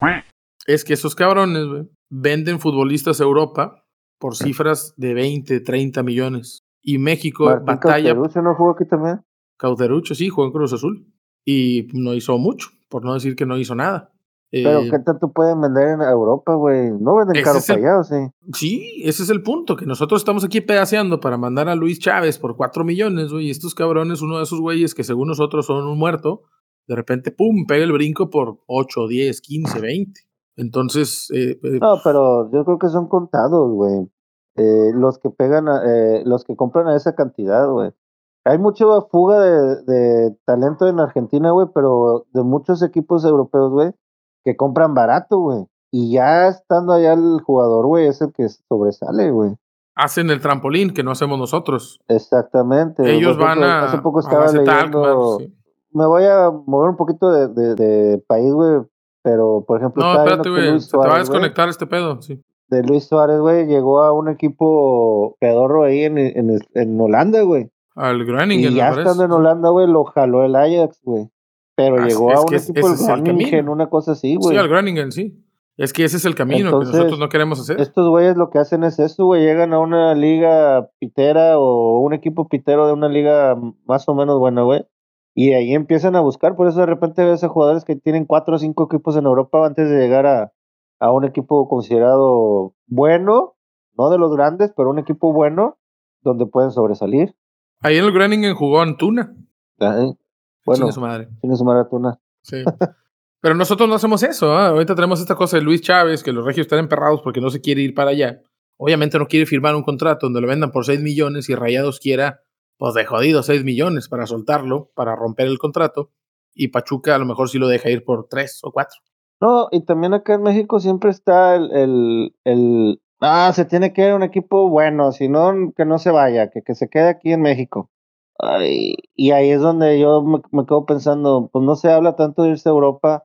es que esos cabrones, güey, venden futbolistas a Europa por cifras de 20, 30 millones. Y México batalla. no jugó aquí también? Cauterucho sí jugó en Cruz Azul y no hizo mucho, por no decir que no hizo nada. Pero eh, ¿qué tanto pueden vender en Europa, güey? No venden caro para allá, sí? Sí, ese es el punto, que nosotros estamos aquí pedaceando para mandar a Luis Chávez por 4 millones, güey, y estos cabrones, uno de esos güeyes que según nosotros son un muerto, de repente, pum, pega el brinco por 8, 10, 15, 20. Entonces... Eh, eh, no, pero yo creo que son contados, güey. los que pegan, los que compran a esa cantidad, güey. Hay mucha fuga de, talento en Argentina, güey, pero de muchos equipos europeos, güey, que compran barato, güey. Y ya estando allá el jugador, güey, es el que sobresale, güey. Hacen el trampolín que no hacemos nosotros. Exactamente. Ellos van a. Hace poco estaba leyendo. Me voy a mover un poquito de, país, güey. Pero, por ejemplo. No, espérate, güey. te va a desconectar este pedo, sí. De Luis Suárez, güey, llegó a un equipo pedorro ahí en, en, en Holanda, güey. Al Groningen. Y ya estando en Holanda, güey, lo jaló el Ajax, güey. Pero ah, llegó a un equipo del Groningen, una cosa así, güey. Sí, al Groningen, sí. Es que ese es el camino que nosotros no queremos hacer. Estos güeyes lo que hacen es eso, güey. Llegan a una liga pitera o un equipo pitero de una liga más o menos buena, güey. Y ahí empiezan a buscar. Por eso de repente ves a jugadores que tienen cuatro o cinco equipos en Europa antes de llegar a, a un equipo considerado bueno, no de los grandes, pero un equipo bueno donde pueden sobresalir. Ahí en el Groningen jugó Antuna. bueno, tiene su madre. Tiene su madre Antuna. Sí. Pero nosotros no hacemos eso. ¿ah? Ahorita tenemos esta cosa de Luis Chávez, que los regios están emperrados porque no se quiere ir para allá. Obviamente no quiere firmar un contrato donde lo vendan por 6 millones y Rayados quiera, pues de jodido, 6 millones para soltarlo, para romper el contrato. Y Pachuca a lo mejor sí lo deja ir por 3 o 4. No, y también acá en México siempre está el, el, el Ah, se tiene que ir un equipo bueno, si no, que no se vaya, que, que se quede aquí en México. y ahí es donde yo me, quedo pensando, pues no se habla tanto de irse a Europa,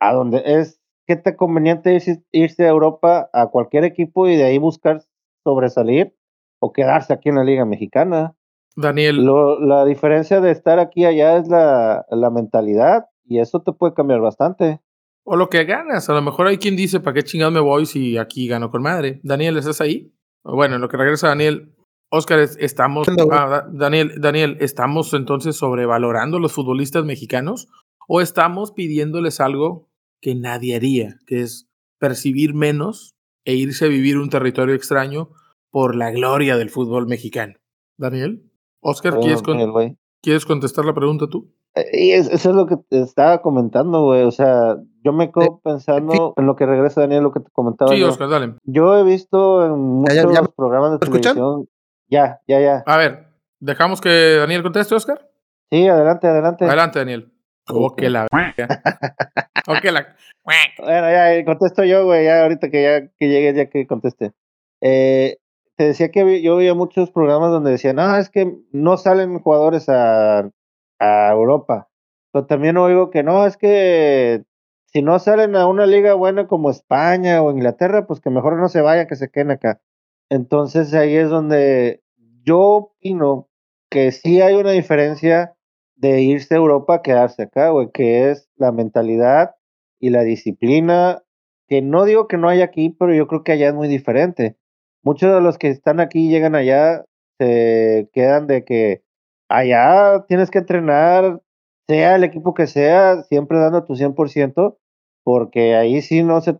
a donde es, ¿qué te conveniente irse, irse a Europa a cualquier equipo y de ahí buscar sobresalir o quedarse aquí en la Liga Mexicana? Daniel. la diferencia de estar aquí y allá es la, la mentalidad y eso te puede cambiar bastante. O lo que ganas. A lo mejor hay quien dice, ¿para qué chingados me voy si aquí gano con madre? Daniel, ¿estás ahí? Bueno, en lo que regresa Daniel. Oscar, estamos. Ah, Daniel, Daniel, ¿estamos entonces sobrevalorando los futbolistas mexicanos? ¿O estamos pidiéndoles algo que nadie haría, que es percibir menos e irse a vivir un territorio extraño por la gloria del fútbol mexicano? Daniel, Oscar, ¿quieres, ¿quieres contestar la pregunta tú? Y eso es lo que te estaba comentando, güey. O sea, yo me quedo eh, pensando en lo que regresa Daniel, lo que te comentaba. Sí, Oscar, dale. Yo he visto en muchos programas de televisión. Ya, ya, ya. A ver, ¿dejamos que Daniel conteste, Oscar? Sí, adelante, adelante. Adelante, Daniel. Oh, que la. *laughs* oh, que la. bueno, ya, contesto yo, güey, ya ahorita que ya que llegue, ya que conteste. Eh, te decía que yo veía muchos programas donde decían, ah, es que no salen jugadores a, a Europa. Pero también oigo que no, es que si no salen a una liga buena como España o Inglaterra, pues que mejor no se vayan, que se queden acá. Entonces ahí es donde yo opino que sí hay una diferencia de irse a Europa a quedarse acá, güey, que es la mentalidad y la disciplina, que no digo que no hay aquí, pero yo creo que allá es muy diferente. Muchos de los que están aquí y llegan allá se quedan de que allá tienes que entrenar, sea el equipo que sea, siempre dando tu 100%, porque ahí sí no se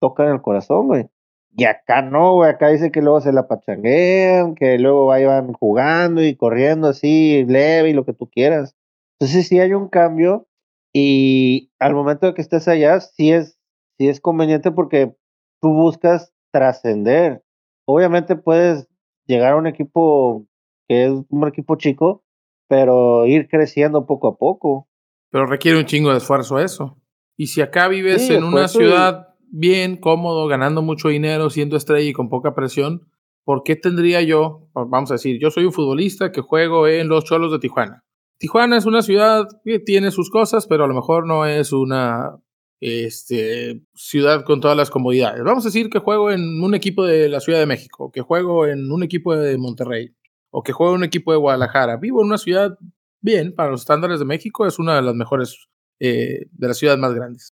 toca en el corazón, güey. Y acá no, güey, acá dice que luego se la pachanguean, que luego vayan jugando y corriendo así, leve y lo que tú quieras. Entonces sí hay un cambio y al momento de que estés allá, sí es, sí es conveniente porque tú buscas trascender. Obviamente puedes llegar a un equipo que es un equipo chico, pero ir creciendo poco a poco. Pero requiere un chingo de esfuerzo eso. Y si acá vives en una ciudad bien, cómodo, ganando mucho dinero, siendo estrella y con poca presión, ¿por qué tendría yo, vamos a decir, yo soy un futbolista que juego en los Cholos de Tijuana? Tijuana es una ciudad que tiene sus cosas, pero a lo mejor no es una este, ciudad con todas las comodidades. Vamos a decir que juego en un equipo de la Ciudad de México, que juego en un equipo de Monterrey, o que juego en un equipo de Guadalajara. Vivo en una ciudad bien, para los estándares de México, es una de las mejores, eh, de las ciudades más grandes.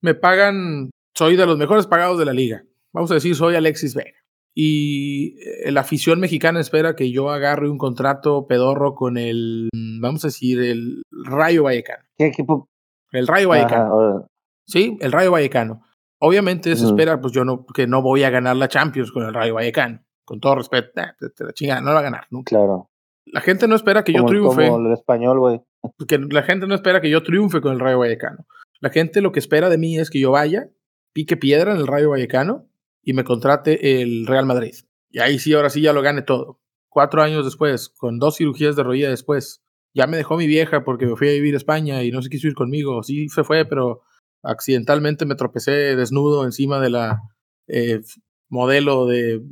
Me pagan, soy de los mejores pagados de la liga. Vamos a decir, soy Alexis Vega y eh, la afición mexicana espera que yo agarre un contrato pedorro con el, vamos a decir, el Rayo Vallecano. ¿Qué equipo? El Rayo Vallecano. sí, el Rayo Vallecano. Obviamente se espera, pues yo no, que no voy a ganar la Champions con el Rayo Vallecano. Con todo respeto, te, la chingada, no va a ganar nunca. Claro. La gente no espera que yo triunfe. Como el español, güey. *laughs* Porque la gente no espera que yo triunfe con el Rayo Vallecano. La gente lo que espera de mí es que yo vaya, pique piedra en el Rayo Vallecano y me contrate el Real Madrid. Y ahí sí, ahora sí ya lo gane todo. Cuatro años después, con dos cirugías de rodilla después, ya me dejó mi vieja porque me fui a vivir a España y no se quiso ir conmigo. Sí se fue, pero accidentalmente me tropecé desnudo encima de la eh, modelo de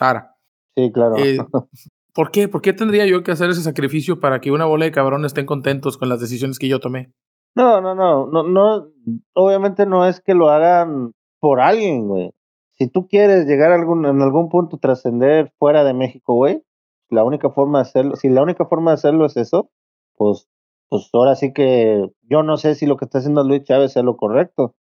Sara. Sí, claro. Eh, *laughs* ¿Por qué? ¿Por qué tendría yo que hacer ese sacrificio para que una bola de cabrones estén contentos con las decisiones que yo tomé? No, no, no, no, no, obviamente no es que lo hagan por alguien, güey si tú quieres llegar a algún, en algún punto trascender fuera de México, güey, la única forma de hacerlo, si la única forma de hacerlo es eso, pues, pues ahora sí que yo no sé si lo que está haciendo Luis Chávez es lo correcto.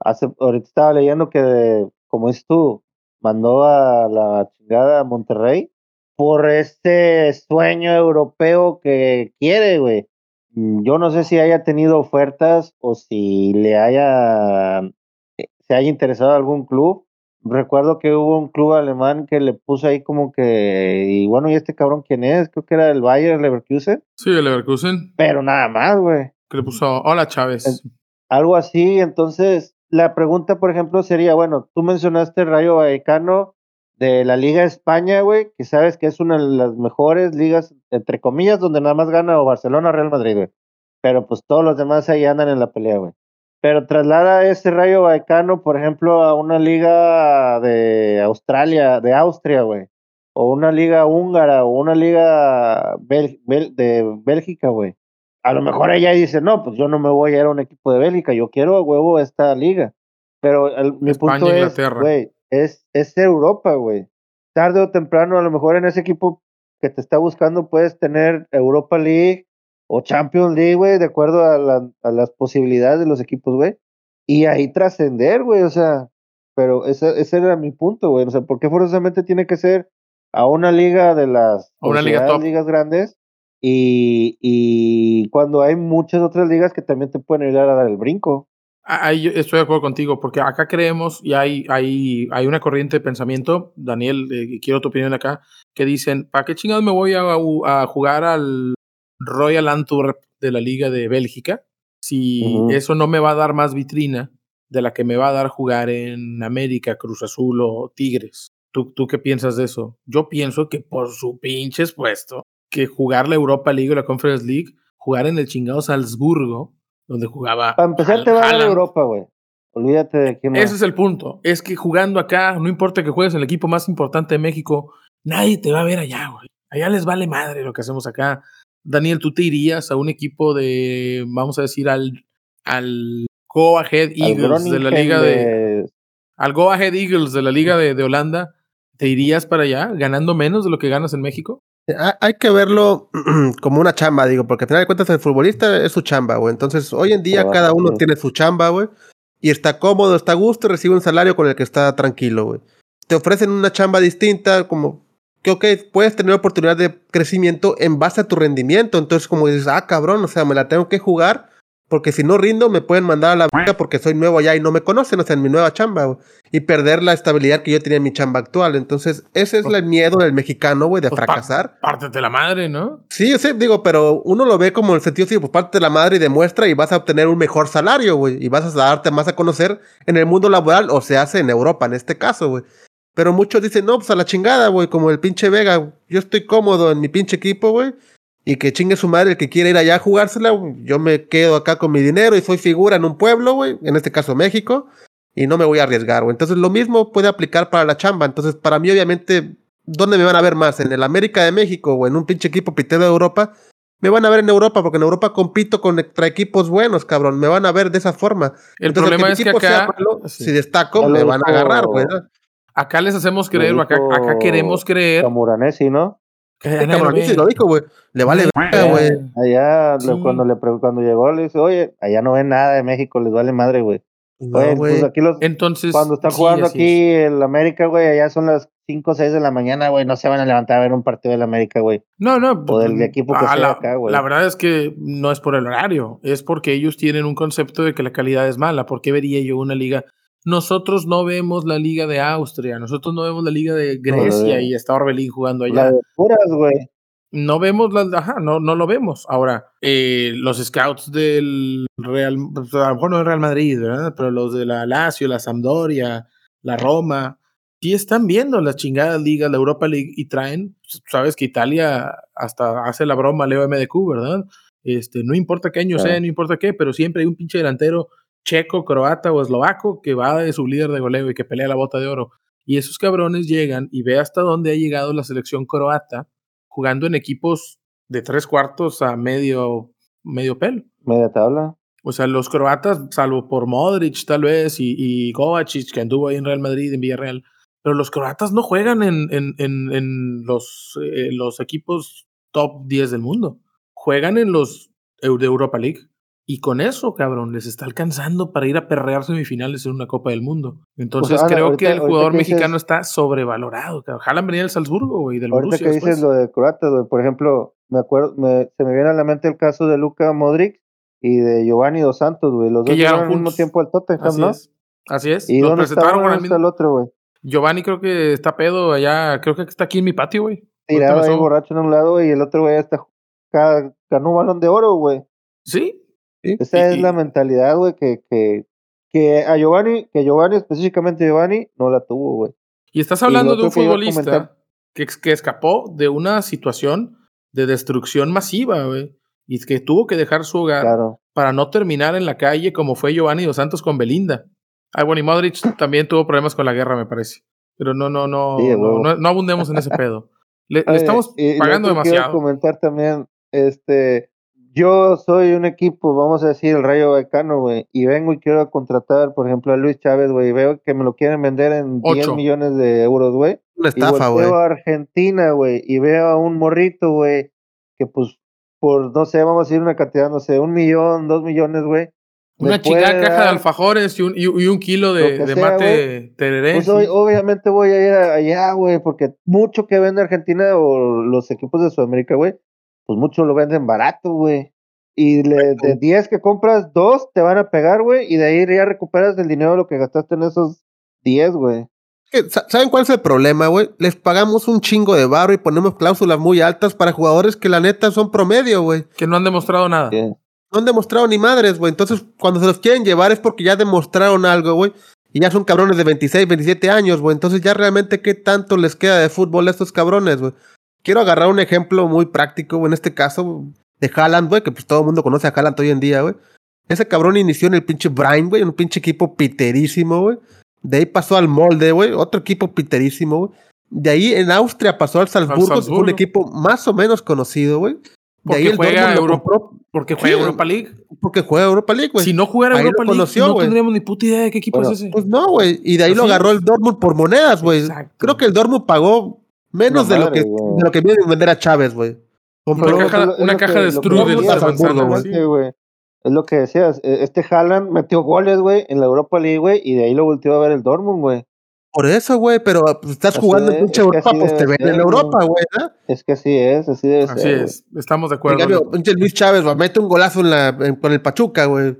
Hace, ahorita estaba leyendo que, como dices tú, mandó a la chingada a Monterrey por este sueño europeo que quiere, güey. Mm, yo no sé si haya tenido ofertas o si le haya, eh, se haya interesado algún club, recuerdo que hubo un club alemán que le puso ahí como que, y bueno, ¿y este cabrón quién es? Creo que era el Bayern Leverkusen. Sí, el Leverkusen. Pero nada más, güey. Que le puso, hola Chávez. Algo así, entonces la pregunta, por ejemplo, sería, bueno, tú mencionaste Rayo Vallecano de la Liga España, güey, que sabes que es una de las mejores ligas, entre comillas, donde nada más gana o Barcelona o Real Madrid, güey. Pero pues todos los demás ahí andan en la pelea, güey pero traslada ese Rayo Vallecano, por ejemplo, a una liga de Australia, de Austria, güey, o una liga húngara, o una liga de Bélgica, güey. A lo mejor ella dice, no, pues yo no me voy a ir a un equipo de Bélgica, yo quiero a huevo esta liga. Pero mi punto es, güey, es, es Europa, güey. Tarde o temprano, a lo mejor en ese equipo que te está buscando puedes tener Europa League, o Champions League, güey, de acuerdo a, a, las posibilidades de los equipos, güey. Y ahí trascender, güey, o sea, pero ese, ese era mi punto, güey. O sea, ¿por qué forzosamente tiene que ser a una liga de las una liga ligas grandes? Y, y cuando hay muchas otras ligas que también te pueden ayudar a dar el brinco. Ahí estoy de acuerdo contigo, porque acá creemos y hay, hay, hay una corriente de pensamiento, Daniel, eh, quiero tu opinión acá, que dicen, ¿para qué chingados me voy a, a jugar al Royal Antwerp de la Liga de Bélgica, si eso no me va a dar más vitrina de la que me va a dar jugar en América, Cruz Azul o Tigres. ¿Tú, ¿Tú qué piensas de eso? Yo pienso que por su pinche puesto, que jugar la Europa League o la Conference League, jugar en el chingado Salzburgo, donde jugaba. Para empezar, te va a Europa, güey. Olvídate de quién Ese es el punto. Es que jugando acá, no importa que juegues en el equipo más importante de México, nadie te va a ver allá, güey. Allá les vale madre lo que hacemos acá. Daniel, ¿tú te irías a un equipo de, vamos a decir, al, al Go Ahead Eagles de la liga de, Al Go Ahead Eagles de la liga de, de Holanda? ¿Te irías para allá ganando menos de lo que ganas en México? Hay que verlo *clears throat* como una chamba, digo, porque al final de cuentas el futbolista es su chamba, güey. Entonces, hoy en día cada uno tiene su chamba, güey. Y está cómodo, está a gusto, recibe un salario con el que está tranquilo, güey. Te ofrecen una chamba distinta, como que, ok, puedes tener oportunidad de crecimiento en base a tu rendimiento. Entonces, como dices, ah, cabrón, o sea, me la tengo que jugar porque si no rindo, me pueden mandar a la verga porque soy nuevo allá y no me conocen, o sea, en mi nueva chamba, güey. Y perder la estabilidad que yo tenía en mi chamba actual. Entonces, ese es el miedo del mexicano, güey, de pues fracasar. Parte de la madre, ¿no? Sí, sí, digo, pero uno lo ve como en el sentido, sí, pues parte de la madre y demuestra y vas a obtener un mejor salario, güey. Y vas a darte más a conocer en el mundo laboral, o se hace en Europa en este caso, güey. Pero muchos dicen, no, pues a la chingada, güey, como el pinche Vega. Yo estoy cómodo en mi pinche equipo, güey y que chingue su madre el que quiere ir allá a jugársela, yo me quedo acá con mi dinero y soy figura en un pueblo, güey, en este caso México, y no me voy a arriesgar, güey. Entonces lo mismo puede aplicar para la chamba. Entonces, para mí, obviamente, ¿dónde me van a ver más? ¿En el América de México o en un pinche equipo pitero de Europa? Me van a ver en Europa, porque en Europa compito con extra equipos buenos, cabrón. Me van a ver de esa forma. El problema es que acá, si destaco, me van a agarrar, güey. Acá les hacemos creer, acá, acá queremos creer. Camuranesi, ¿no? Que lo dijo, güey. Le vale güey. Allá, cuando, le, cuando llegó, le dice, oye, allá no ven nada de México, les vale madre, güey. pues aquí los, Entonces, cuando están jugando aquí en América, güey, allá son las 5 o 6 de la mañana, güey, no se van a levantar a ver un partido del América, güey. No, no. O del pues, equipo que sea acá, güey. La verdad es que no es por el horario, es porque ellos tienen un concepto de que la calidad es mala. ¿Por qué vería yo una liga nosotros no vemos la liga de Austria, nosotros no vemos la liga de Grecia y está Orbelín jugando allá. güey. No vemos la, ajá, no, no lo vemos. Ahora, eh, los scouts del Real, pues, a lo mejor no del Real Madrid, ¿verdad? Pero los de la Lazio, la Sampdoria, la Roma, sí están viendo las chingadas ligas, la Europa League y traen, pues, sabes que Italia hasta hace la broma Leo MDQ, ¿verdad? Este, no importa qué año sea, no importa qué, pero siempre hay un pinche delantero checo, croata o eslovaco que va de su líder de goleo y que pelea la bota de oro. Y esos cabrones llegan y ve hasta dónde ha llegado la selección croata jugando en equipos de tres cuartos a medio, medio pelo. Media tabla. O sea, los croatas, salvo por Modric tal vez y, y Kovacic, que anduvo ahí en Real Madrid, en Villarreal, pero los croatas no juegan en, en, en, los, eh, los equipos top 10 del mundo. Juegan en los de Europa League. Y con eso, cabrón, les está alcanzando para ir a perrear semifinales en una Copa del Mundo. Entonces creo que el jugador mexicano está sobrevalorado. Cabrón. venía del Salzburgo, güey, del Ahorita que dices lo de croatas, güey, por ejemplo, me acuerdo, se me viene a la mente el caso de Luca Modric y de Giovanni Dos Santos, güey. Los dos llegaron al mismo tiempo al Tottenham, Así ¿no? Es. Así es. ¿Y dónde presentaron está, el otro, güey? Giovanni creo que está pedo allá, creo que está aquí en mi patio, güey. Tirado ahí borracho en un lado y el otro güey está ganó un balón de oro, güey. Sí, esa es la mentalidad, güey, que, que, que a Giovanni, que Giovanni, específicamente Giovanni, no la tuvo, güey. Y estás hablando de un futbolista que, que escapó de una situación de destrucción masiva, güey. Y que tuvo que dejar su hogar para no terminar en la calle como fue Giovanni Dos Santos con Belinda. Ay, bueno, y Modric también tuvo problemas con la guerra, me parece. Pero no, no, no, no, no, abundemos en ese pedo. Le, estamos pagando demasiado. Quiero comentar también, este, yo soy un equipo, vamos a decir, el Rayo Vallecano, güey, y vengo y quiero contratar, por ejemplo, a Luis Chávez, güey, y veo que me lo quieren vender en 10 millones de euros, güey. Una estafa, güey. Veo a Argentina, güey, y veo a un morrito, güey, que pues, por, no sé, vamos a decir una cantidad, no sé, un millón, dos millones, güey. Una chica caja de alfajores y un, y, un kilo de, de mate tereré. Pues obviamente voy a ir allá, güey, porque mucho que vende Argentina o los equipos de Sudamérica, güey, pues muchos lo venden barato, güey. Y de 10 que compras, dos te van a pegar, güey, y de ahí ya recuperas el dinero de lo que gastaste en esos 10, güey. ¿Saben cuál es el problema, güey? Les pagamos un chingo de barro y ponemos cláusulas muy altas para jugadores que la neta son promedio, güey. Que no han demostrado nada. No han demostrado ni madres, güey. Entonces, cuando se los quieren llevar es porque ya demostraron algo, güey. Y ya son cabrones de 26, 27 años, güey. Entonces, ya realmente, ¿qué tanto les queda de fútbol a estos cabrones, güey? Quiero agarrar un ejemplo muy práctico, en este caso de Haaland, güey, que pues todo el mundo conoce a Haaland hoy en día, güey. Ese cabrón inició en el pinche Brian, güey, un pinche equipo piterísimo, güey. De ahí pasó al molde, güey, otro equipo piterísimo, güey. De ahí en Austria pasó al Salzburgo, un equipo más o menos conocido, güey. Porque juega Europa, porque juega Europa League. Porque juega Europa League, güey. Si no jugara Europa League, no tendríamos ni puta idea de qué equipo es ese. Pues no, güey. Y de ahí lo agarró el Dortmund por monedas, güey. Creo que el Dortmund pagó menos de, lo que, de lo que viene a vender a Chávez, güey. Una caja, de strudel güey. Es lo que decías. E, este Haaland metió goles, güey, en la Europa League, güey, y de ahí lo volteó a ver el Dortmund, güey. Por eso, güey, pero estás jugando en pinche Europa, pues te ven en Europa, güey, ¿no? Es que así es, así debe así es, estamos de acuerdo. En pinche Luis Chávez, güey, mete un golazo en la, con el Pachuca, güey.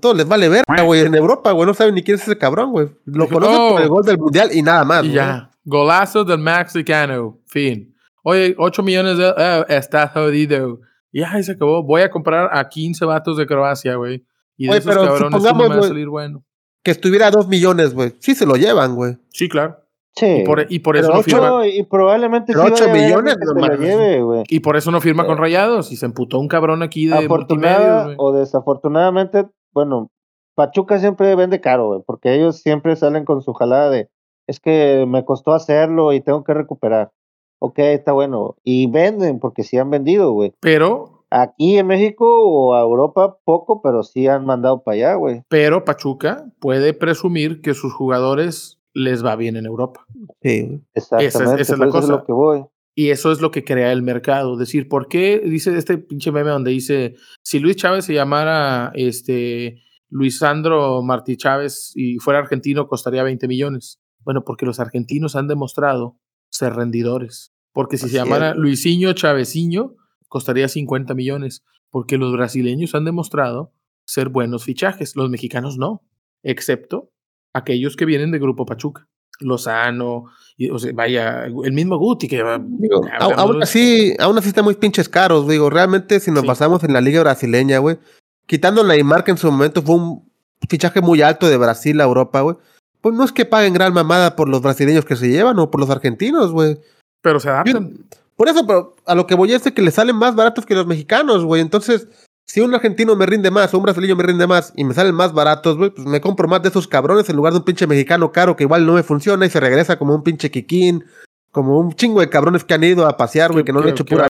Todo les vale ver, güey, en Europa, güey, no saben ni quién es ese cabrón, güey. Lo conocen por el gol del Mundial y nada más, Y ya, golazo del mexicano, fin. Oye, 8 millones de... Eh, está jodido. Y ahí se acabó. Voy a comprar a 15 vatos de Croacia, güey. Y de Oye, esos pero cabrones me va a salir bueno que estuviera a 2 millones, güey. Sí se lo llevan, güey. Sí, claro. Sí. Y por, y por eso no firma. Y probablemente sí 8 millones no lleve, Y por eso no firma con Rayados. Y se emputó un cabrón aquí de Afortunada o desafortunadamente, bueno, Pachuca siempre vende caro, güey. Porque ellos siempre salen con su jalada de es que me costó hacerlo y tengo que recuperar. Ok, está bueno. Y venden porque sí han vendido, güey. Pero Aquí en México o a Europa poco, pero sí han mandado para allá, güey. Pero Pachuca puede presumir que sus jugadores les va bien en Europa. Sí, exactamente. Esa es, la cosa. lo que voy. Y eso es lo que crea el mercado. Es decir, ¿por qué dice este pinche meme donde dice si Luis Chávez se llamara este Luis Sandro Martí Chávez y fuera argentino costaría 20 millones? Bueno, porque los argentinos han demostrado ser rendidores. Porque si se llamara Luisinho Chavezinho, costaría 50 millones, porque los brasileños han demostrado ser buenos fichajes, los mexicanos no, excepto aquellos que vienen de Grupo Pachuca. Lozano, y, o sea, vaya, el mismo Guti que aún así, aún así está muy pinches caros, digo, realmente si nos basamos en la liga brasileña, güey, quitando Neymar que en su momento fue un fichaje muy alto de Brasil a Europa, güey, pues no es que paguen gran mamada por los brasileños que se llevan o por los argentinos, güey. Pero se adaptan. Por eso, pero a lo que voy es que le salen más baratos que los mexicanos, güey. Entonces, si un argentino me rinde más o un brasileño me rinde más y me salen más baratos, güey, pues me compro más de esos cabrones en lugar de un pinche mexicano caro que igual no me funciona y se regresa como un pinche kikín, como un chingo de cabrones que han ido a pasear, güey, que no han hecho pura.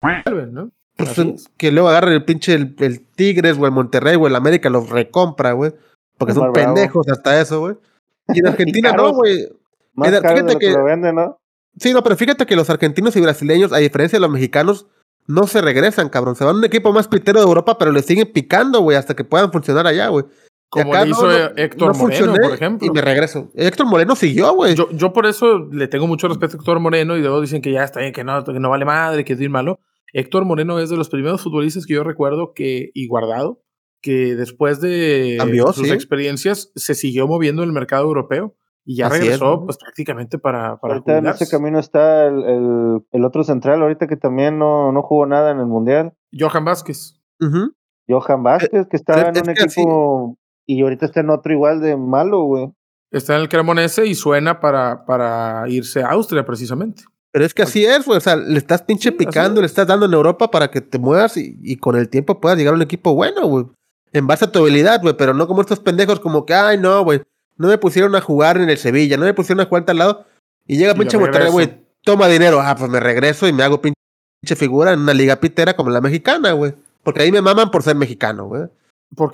¿no? Pues, que luego agarren el pinche el, Tigres o el Monterrey o el América los recompra, güey. Porque son pendejos hasta eso, güey. Y en Argentina no, güey. Fíjate que, lo venden, ¿no? Sí, no, pero fíjate que los argentinos y brasileños, a diferencia de los mexicanos, no se regresan, cabrón. Se van a un equipo más pitero de Europa, pero le siguen picando, güey, hasta que puedan funcionar allá, güey. Como hizo Héctor Moreno, por ejemplo. Y me regreso. Héctor Moreno siguió, güey. Yo, yo por eso le tengo mucho respeto a Héctor Moreno y luego dicen que ya está bien, que no, que no vale madre, que es bien malo. Héctor Moreno es de los primeros futbolistas que yo recuerdo que, y guardado, que después de sus experiencias se siguió moviendo en el mercado europeo. Y ya regresó, pues prácticamente para. para ahorita en ese camino está el, el, otro central, ahorita que también no, no jugó nada en el Mundial. Johan Vázquez. Johan Vázquez, que estaba en un equipo. Y ahorita está en otro igual de malo, güey. Está en el Cremonese y suena para, para irse a Austria, precisamente. Pero es que así es, güey. O sea, le estás pinche picando, le estás dando en Europa para que te muevas y, y con el tiempo puedas llegar a un equipo bueno, güey. En base a tu habilidad, güey. Pero no como estos pendejos como que, ay, no, güey no me pusieron a jugar en el Sevilla, no me pusieron a jugar tal lado. Y llega pinche Monterrey, güey, toma dinero. Ah, pues me regreso y me hago pinche figura en una liga pitera como la mexicana, güey. Porque ahí me maman por ser mexicano, güey.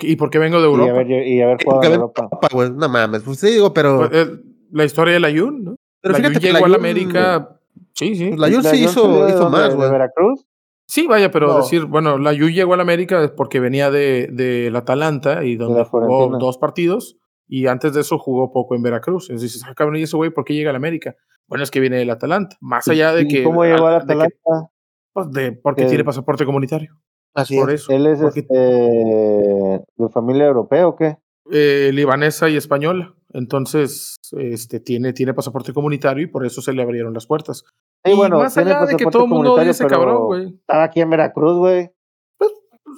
¿Y por qué vengo de Europa? Y haber, y haber Europa. güey. No mames, pues sí, digo, pero. Pues, eh, la historia de la Yun, ¿no? Pero la fíjate llegó a la América. Sí, sí. Pues la Yun sí hizo, hizo más, güey. Veracruz? Sí, vaya, pero decir, bueno, la Yu llegó a la América porque venía de, de la Atalanta y donde jugó dos partidos y antes de eso jugó poco en Veracruz. Entonces dices, ah, cabrón, ¿y ese güey por qué llega a la América? Bueno, es que viene del Atalanta. Más allá de que. ¿Cómo llegó al Atalanta? pues de, porque tiene pasaporte comunitario. Así por Eso. ¿Él es este, de familia europea o qué? Eh, libanesa y española. Entonces, este, tiene, tiene pasaporte comunitario y por eso se le abrieron las puertas. y bueno, más allá de que todo el mundo odia ese cabrón, güey. Estaba aquí en Veracruz, güey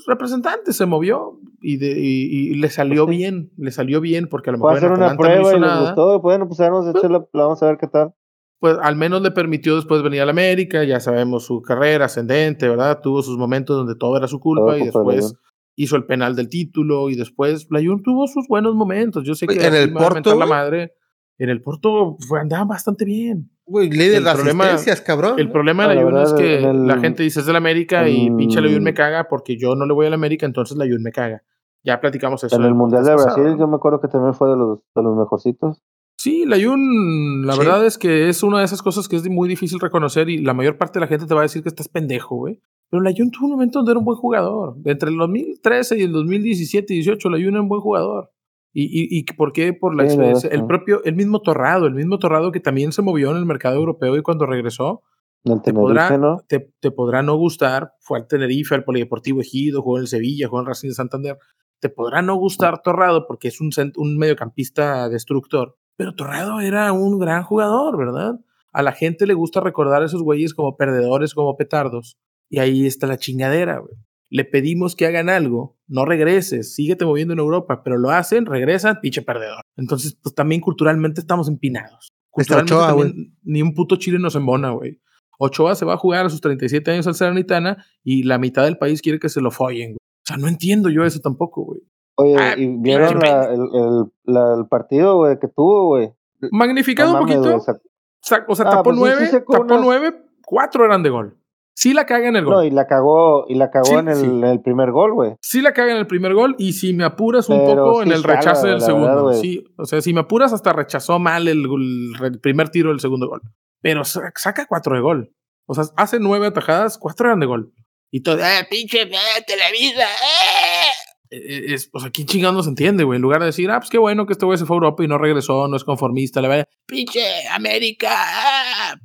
representante se movió y, de, y, le salió pues bien, le salió bien porque a lo mejor hacer una prueba y le gustó, bueno, pues vamos a, pues vamos a ver qué tal. Pues al menos le permitió después venir a la América, ya sabemos su carrera ascendente, ¿verdad? Tuvo sus momentos donde todo era su culpa y después hizo el penal del título y después Layun tuvo sus buenos momentos. Yo sé que en el Porto la madre, en el Porto fue, andaba bastante bien. Güey, de asistencias, cabrón. El problema de la Jun es que la gente dice es del América y pinche la Jun me caga porque yo no le voy al América, entonces la Jun me caga. Ya platicamos eso. En el Mundial de Brasil, yo me acuerdo que también fue de los, de los mejorcitos. Sí, la Jun, la verdad es que es una de esas cosas que es muy difícil reconocer y la mayor parte de la gente te va a decir que estás pendejo, güey. Pero la Jun tuvo un momento donde era un buen jugador. Entre el 2013 y el 2017 y 18, la Jun era un buen jugador. ¿Y, y, y por qué? Por la experiencia. El propio, el mismo Torrado, el mismo Torrado que también se movió en el mercado europeo y cuando regresó, te, podrá, ¿no? te, te, podrá no gustar. Fue al Tenerife, al Polideportivo Ejido, jugó en el Sevilla, jugó en Racing de Santander. Te podrá no gustar Torrado porque es un, un mediocampista destructor. Pero Torrado era un gran jugador, ¿verdad? A la gente le gusta recordar a esos güeyes como perdedores, como petardos. Y ahí está la chingadera, güey le pedimos que hagan algo, no regreses, síguete moviendo en Europa, pero lo hacen, regresan, pinche perdedor. Entonces, pues también culturalmente estamos empinados. Culturalmente ni un puto chile nos embona, güey. Ochoa se va a jugar a sus 37 años al Seranitana y la mitad del país quiere que se lo follen, güey. O sea, no entiendo yo eso tampoco, güey. Oye, ah, ¿y vieron el, partido, güey, que tuvo, güey? Magnificado un poquito. o sea, ah, tapó pues nueve, tapó nueve, cuatro eran de gol. Sí la caga en el gol. No, y la cagó, y la cagó en, el, primer gol, güey. Sí la caga en el primer gol, y si me apuras un poco en el rechazo del segundo. sí, o sea, si me apuras, hasta rechazó mal el, primer tiro del segundo gol. Pero saca cuatro de gol. O sea, hace nueve atajadas, cuatro eran de gol. Y todo, ¡eh, pinche eh, Televisa! ¡eh! E, e, es, o sea, ¿quién chingado no se entiende, güey? En lugar de decir, ah, pues qué bueno que este güey se fue a Europa y no regresó, no es conformista, le vaya, pinche América, ah"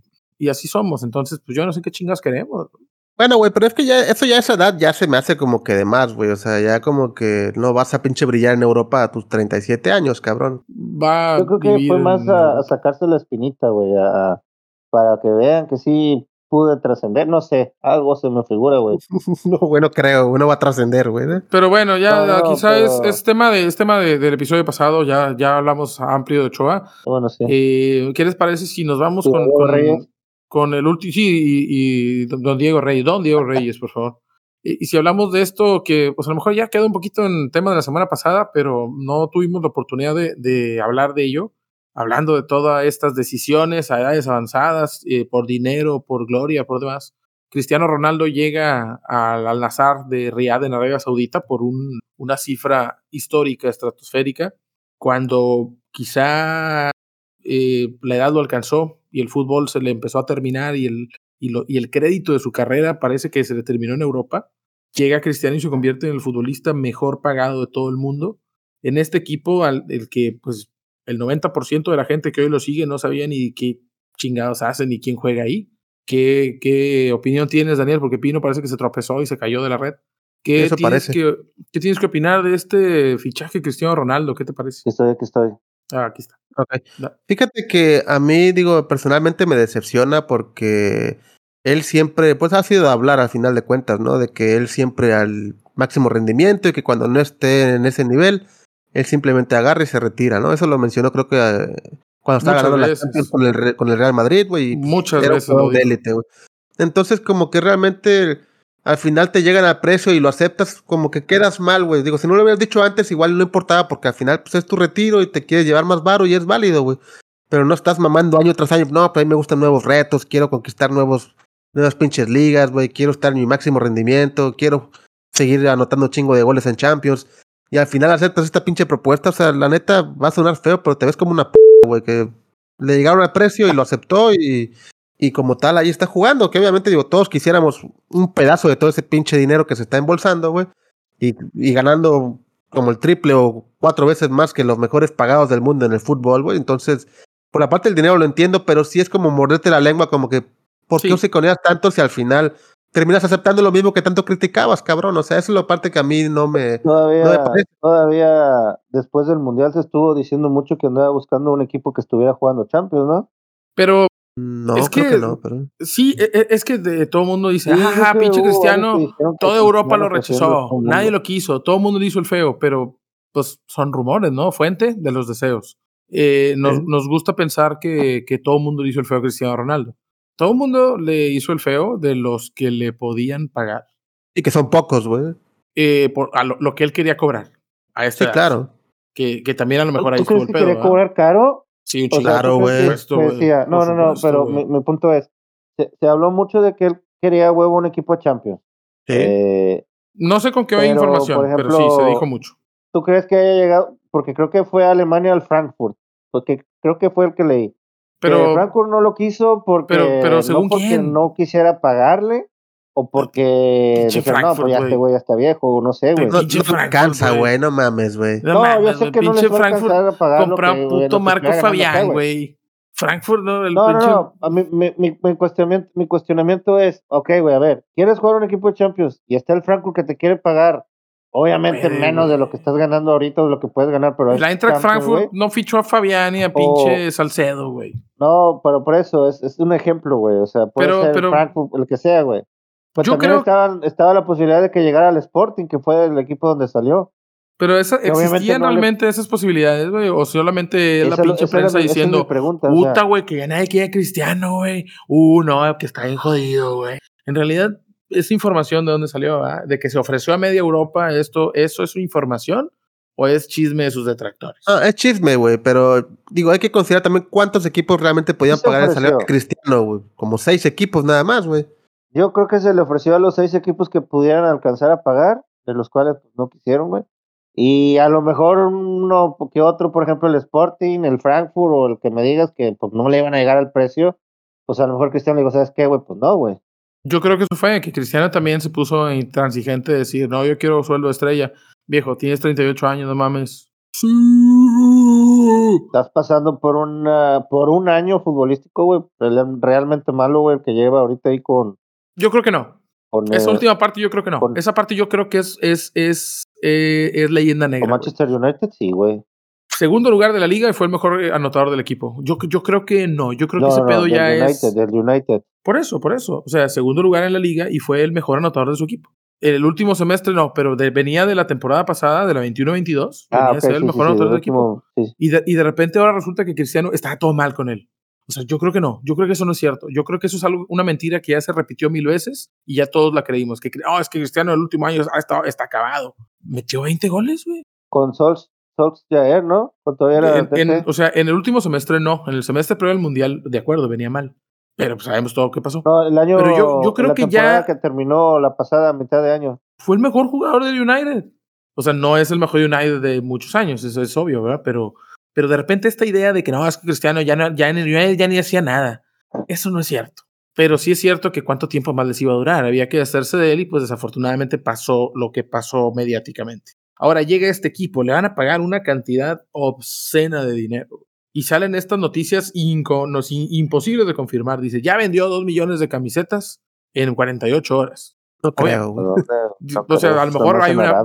y así somos. Entonces, pues yo no sé qué chingas queremos. Bueno, güey, pero es que ya, eso ya a esa edad ya se me hace como que de más, güey. O sea, ya como que no vas a pinche brillar en Europa a tus 37 años, cabrón. Va Yo creo que fue más a, sacarse la espinita, güey, para que vean que sí pude trascender, no sé, algo se me figura, güey. *laughs* no, bueno, creo, uno va a trascender, güey. ¿eh? Pero bueno, ya quizás es, tema de es tema del episodio pasado, ya, ya hablamos amplio de Ochoa. Bueno, sí. Eh, ¿Qué les parece si nos vamos con, con el último, sí, y, don Diego Reyes, don Diego Reyes, por favor. Y, si hablamos de esto, que pues a lo mejor ya queda un poquito en tema de la semana pasada, pero no tuvimos la oportunidad de, hablar de ello, hablando de todas estas decisiones a edades avanzadas, eh, por dinero, por gloria, por demás. Cristiano Ronaldo llega al Al-Nazar de Riyadh en Arabia Saudita por un, una cifra histórica, estratosférica, cuando quizá eh, la edad lo alcanzó, y el fútbol se le empezó a terminar y el, y, el crédito de su carrera parece que se le terminó en Europa, llega Cristiano y se convierte en el futbolista mejor pagado de todo el mundo. En este equipo, al, el que pues el 90% de la gente que hoy lo sigue no sabía ni qué chingados hacen ni quién juega ahí. ¿Qué, ¿Qué opinión tienes, Daniel? Porque Pino parece que se tropezó y se cayó de la red. ¿Qué, Eso tienes, parece. Que, ¿qué tienes que opinar de este fichaje Cristiano Ronaldo? ¿Qué te parece? Estoy, aquí estoy. Ah, aquí está. Fíjate que a mí, digo, personalmente me decepciona porque él siempre, pues ha sido hablar al final de cuentas, ¿no? De que él siempre al máximo rendimiento y que cuando no esté en ese nivel, él simplemente agarra y se retira, ¿no? Eso lo mencionó creo que eh, cuando estaba ganando la Champions con el, con el Real Madrid, güey. Muchas veces. Entonces, como que realmente al final te llegan al precio y lo aceptas, como que quedas mal, güey. Digo, si no lo hubieras dicho antes, igual no importaba, porque al final pues es tu retiro y te quieres llevar más varo y es válido, güey. Pero no estás mamando año tras año. No, pues a mí me gustan nuevos retos, quiero conquistar nuevos, nuevas pinches ligas, güey. Quiero estar en mi máximo rendimiento, quiero seguir anotando chingo de goles en Champions. Y al final aceptas esta pinche propuesta, o sea, la neta va a sonar feo, pero te ves como una p, güey, que le llegaron al precio y lo aceptó y y como tal ahí está jugando, que obviamente digo, todos quisiéramos un pedazo de todo ese pinche dinero que se está embolsando, güey, y, y, ganando como el triple o cuatro veces más que los mejores pagados del mundo en el fútbol, güey. Entonces, por la parte del dinero lo entiendo, pero sí es como morderte la lengua, como que, ¿por qué se coneas tanto si al final terminas aceptando lo mismo que tanto criticabas, cabrón? O sea, esa es la parte que a mí no me, todavía, Todavía después del Mundial se estuvo diciendo mucho que andaba buscando un equipo que estuviera jugando Champions, ¿no? Pero no, es que, no, pero... Sí, e, e, es que de, todo el mundo dice, ah, pinche Cristiano, toda Europa lo rechazó, nadie lo quiso, todo el mundo le hizo el feo, pero pues son rumores, ¿no? Fuente de los deseos. Eh, nos, nos, gusta pensar que, que todo el mundo le hizo el feo a Cristiano Ronaldo. Todo el mundo le hizo el feo de los que le podían pagar. Y que son pocos, güey. Eh, por a lo, que él quería cobrar. A sí, claro. Que, que también a lo mejor ahí estuvo el pedo. quería cobrar caro Sí, claro, güey. No, no, no, pero mi, punto es, se, habló mucho de que él quería huevo un equipo de Champions. ¿Sí? Eh, no sé con qué información, pero sí, se dijo mucho. ¿Tú crees que haya llegado? Porque creo que fue a Alemania al Frankfurt, porque creo que fue el que leí. Pero Frankfurt no lo quiso porque, pero, según no porque no quisiera pagarle o porque no, pues ya este güey ya está viejo, no sé, güey. No, no alcanza, güey, no mames, güey. No, no yo sé que no les va a alcanzar a pagar Compra puto Marco Fabián, güey. Frankfurt, ¿no? El no, no, no, mi, mi, mi, cuestionamiento, mi cuestionamiento es, ok, güey, a ver, ¿quieres jugar un equipo de Champions? Y está el Frankfurt que te quiere pagar, obviamente menos de lo que estás ganando ahorita o de lo que puedes ganar, pero... La Eintracht Frankfurt no fichó a Fabián y a pinche Salcedo, güey. No, pero por eso, es, es un ejemplo, güey, o sea, puede ser pero, Frankfurt, el que sea, güey. Pues yo también creo... estaba, la posibilidad de que llegara al Sporting, que fue el equipo donde salió. Pero esa, ¿existían realmente esas posibilidades, güey? ¿O solamente es la pinche prensa diciendo, puta, güey, que ya nadie quiere Cristiano, güey? Uh, no, que está bien jodido, güey. En realidad, esa información de dónde salió, ¿verdad? De que se ofreció a media Europa, esto, ¿eso es información? ¿O es chisme de sus detractores? Ah, es chisme, güey, pero digo, hay que considerar también cuántos equipos realmente podían pagar el salario de Cristiano, güey. Como seis equipos nada más, güey. Yo creo que se le ofreció a los seis equipos que pudieran alcanzar a pagar, de los cuales pues, no quisieron, güey. Y a lo mejor uno que otro, por ejemplo, el Sporting, el Frankfurt o el que me digas que pues no le iban a llegar al precio, pues a lo mejor Cristiano le dijo, ¿sabes qué, güey? Pues no, güey. Yo creo que eso fue, que Cristiano también se puso intransigente de decir, no, yo quiero sueldo estrella. Viejo, tienes 38 años, no mames. Estás pasando por, una, por un año futbolístico, güey, realmente malo, güey, el que lleva ahorita ahí con, yo creo que no. Esa última parte yo creo que no. Esa parte yo creo que es, es, es, eh, es leyenda negra. Con Manchester United, sí, güey. Segundo lugar de la liga y fue el mejor eh, anotador del equipo. Yo, yo creo que no. Yo creo que ese pedo ya es. Del United. Por eso, por eso. O sea, segundo lugar en la liga y fue el mejor anotador de su equipo. El último semestre no, pero venía de la temporada pasada, de la 21-22. Ah, venía a ser el mejor anotador del equipo. Y de, y de repente ahora resulta que Cristiano está todo mal con él. O sea, yo creo que no, yo creo que eso no es cierto. Yo creo que eso es algo, una mentira que ya se repitió mil veces y ya todos la creímos. Que, oh, es que Cristiano el último año ha estado, está acabado. Metió 20 goles, güey. Con Sols, Jair, ¿no? Con todavía en, o sea, en el último semestre no. En el semestre previo al Mundial, de acuerdo, venía mal. Pero pues, sabemos todo lo que pasó. No, el año. Pero yo, yo creo que ya. que terminó la pasada mitad de año. Fue el mejor jugador del United. O sea, no es el mejor United de muchos años, eso es obvio, ¿verdad? Pero pero de repente esta idea de que no, es que Cristiano ya, no, ya en el United ya ni hacía nada, eso no es cierto. Pero sí es cierto que cuánto tiempo más les iba a durar, había que hacerse de él y pues desafortunadamente pasó lo que pasó mediáticamente. Ahora llega este equipo, le van a pagar una cantidad obscena de dinero. Y salen estas noticias imposibles de confirmar. Dice, ya vendió dos millones de camisetas en 48 horas. No creo. *laughs* o sea, a lo mejor hay una...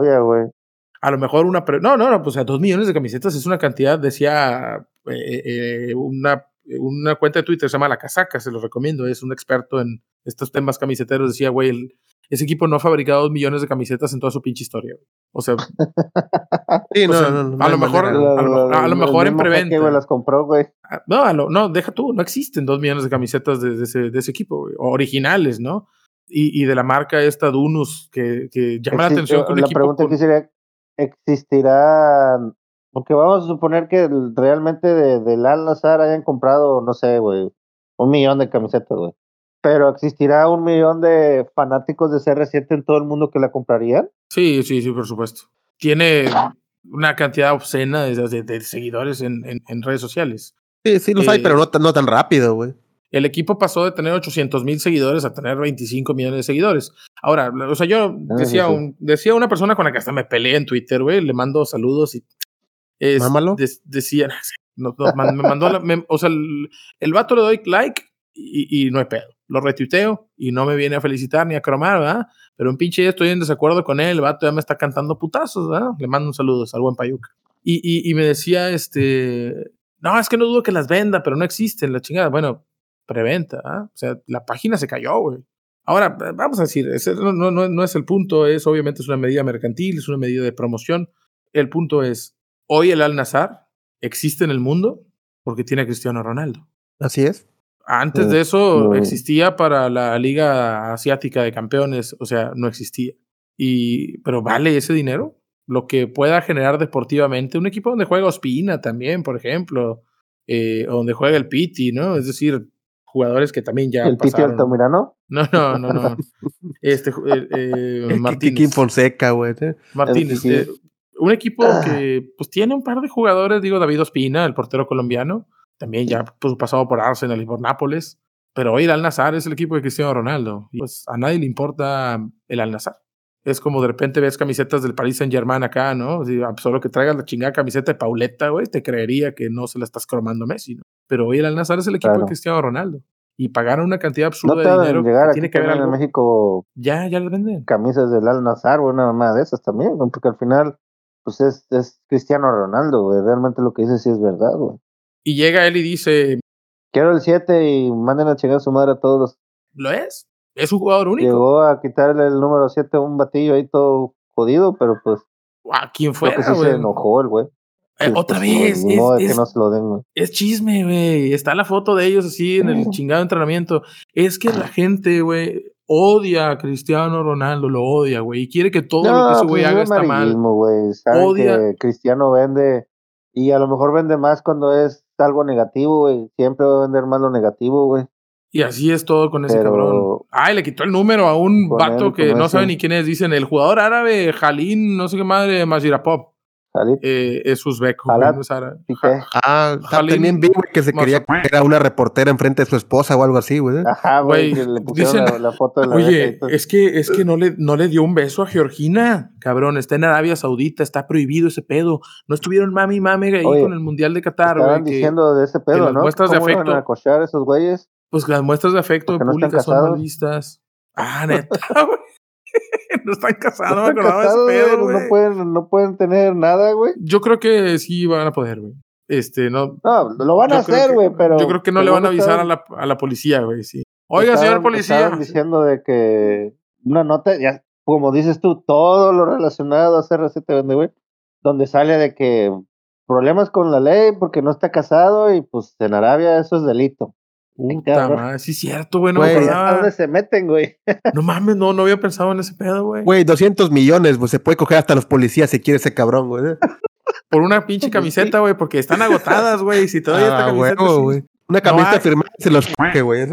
A lo mejor una... No, no, no, pues a dos millones de camisetas es una cantidad, decía eh, eh, una, una cuenta de Twitter, se llama La Casaca, se lo recomiendo, es un experto en estos temas camiseteros, decía, güey, ese equipo no ha fabricado dos millones de camisetas en toda su pinche historia. O sea, *laughs* sí, no, no, a lo mejor, a lo, mejor en preventa. las compró, güey. Ah, no, no, deja tú, no existen dos millones de camisetas de, ese, de ese, equipo, originales, ¿no? Y, y, de la marca esta Dunus, que, que llama la atención con La pregunta que sería, existirán, porque vamos a suponer que realmente de, del Al Nazar hayan comprado, no sé, güey, un millón de camisetas, güey. Pero existirá un millón de fanáticos de CR7 en todo el mundo que la comprarían. Sí, sí, sí, por supuesto. Tiene una cantidad obscena de, de, seguidores en, en, redes sociales. Sí, sí los hay, pero no, no tan rápido, güey. El equipo pasó de tener 800 mil seguidores a tener 25 millones de seguidores. Ahora, o sea, yo ah, decía, un, decía una persona con la que hasta me peleé en Twitter, güey, le mando saludos y. Es, decía, *laughs* me mandó, o sea, el, vato le doy like y, no hay pedo. Lo retuiteo y no me viene a felicitar ni a cromar, ¿verdad? Pero un pinche estoy en desacuerdo con él, el vato ya me está cantando putazos, ¿verdad? Le mando un saludo al buen Payuca. Y, y, y me decía, este, no, es que no dudo que las venda, pero no existen, la chingada. Bueno, preventa. ¿ah? O sea, la página se cayó, güey. Ahora, vamos a decir, ese no, no, no, es el punto, es obviamente es una medida mercantil, es una medida de promoción. El punto es, hoy el Al-Nazar existe en el mundo porque tiene a Cristiano Ronaldo. Así es. Antes de eso existía para la Liga Asiática de Campeones, o sea, no existía. Y, pero vale ese dinero, lo que pueda generar deportivamente un equipo donde juega Ospina también, por ejemplo, eh, donde juega el Piti, ¿no? Es decir, jugadores que también ya. ¿El Piti Altamirano? No, no, no, no. *laughs* este, eh, *laughs* eh Martínez. Fonseca, güey. Martínez. Eh, un equipo ah. que pues tiene un par de jugadores, digo, David Ospina, el portero colombiano, también ya pues, pasado por Arsenal y por Nápoles, pero hoy el Al Nazar es el equipo de Cristiano Ronaldo. Y pues a nadie le importa el Al Nazar. Es como de repente ves camisetas del Paris Saint Germain acá, ¿no? Ah, pues, solo que traigas la chingada camiseta de Pauleta, güey, te creería que no se la estás cromando Messi, ¿no? Pero hoy el Al Nazar es el equipo de Cristiano Ronaldo. Y pagaron una cantidad absurda de dinero. Llegar tiene que ver algo. en México. Ya, ya le venden. Camisas del Al Nazar, o una más de esas también, porque al final, pues es, es Cristiano Ronaldo, güey. Realmente lo que dice sí es verdad, güey. Y llega él y dice: Quiero el 7 y manden a chingar a su madre a todos. ¿Lo es? Es un jugador único. Llegó a quitarle el número 7 a un batillo ahí todo jodido, pero pues. ¿A quién fue? Que sí se enojó el güey. Eh, otra vez. Es, no, es, que no se lo den, es chisme, güey. Está la foto de ellos así en el chingado entrenamiento. Es que la gente, güey, odia a Cristiano Ronaldo, lo odia, güey. Y quiere que todo lo que ese güey pues, haga está mal. Odia. Que Cristiano vende. Y a lo mejor vende más cuando es algo negativo, güey. Siempre va a vender más lo negativo, güey. Y así es todo con ese cabrón. Ay, le quitó el número a un vato que no sabe ni quién es. Dicen el jugador árabe, Jalín, no sé qué madre, Majirapop. Eh, es uzbeco. Ah, también vi, que se quería que era una reportera enfrente de su esposa o algo así, güey. Ajá, güey. Le pusieron la, foto de la Oye, es que, es que no le, no le dio un beso a Georgina, cabrón. Está en Arabia Saudita, está prohibido ese pedo. No estuvieron mami mami ahí con el Mundial de Qatar, güey. diciendo de ese pedo, las ¿no? muestras de afecto. a cochar esos güeyes? Pues las muestras de afecto públicas son mal vistas. Ah, neta, *laughs* güey. *laughs* no están casados, no, pedo, no, pueden, no pueden tener nada, güey. Yo creo que sí van a poder, güey. Este, no. No, lo van a hacer, güey, pero. Yo creo que no le van a avisar a la, a la policía, güey, sí. Oiga, señor policía. Estaban diciendo de que una nota, ya, como dices tú, todo lo relacionado a CRC te vende, güey, donde sale de que problemas con la ley porque no está casado y pues en Arabia eso es delito. Puta madre, sí es cierto, güey. No dónde se meten, güey? *laughs* no mames, no, no había pensado en ese pedo, güey. Güey, 200 millones, pues se puede coger hasta los policías si quiere ese cabrón, güey. Por una pinche camiseta, güey, porque están agotadas, güey. Si todavía ah, esta camiseta. güey. Una camiseta firmada se los coge, güey.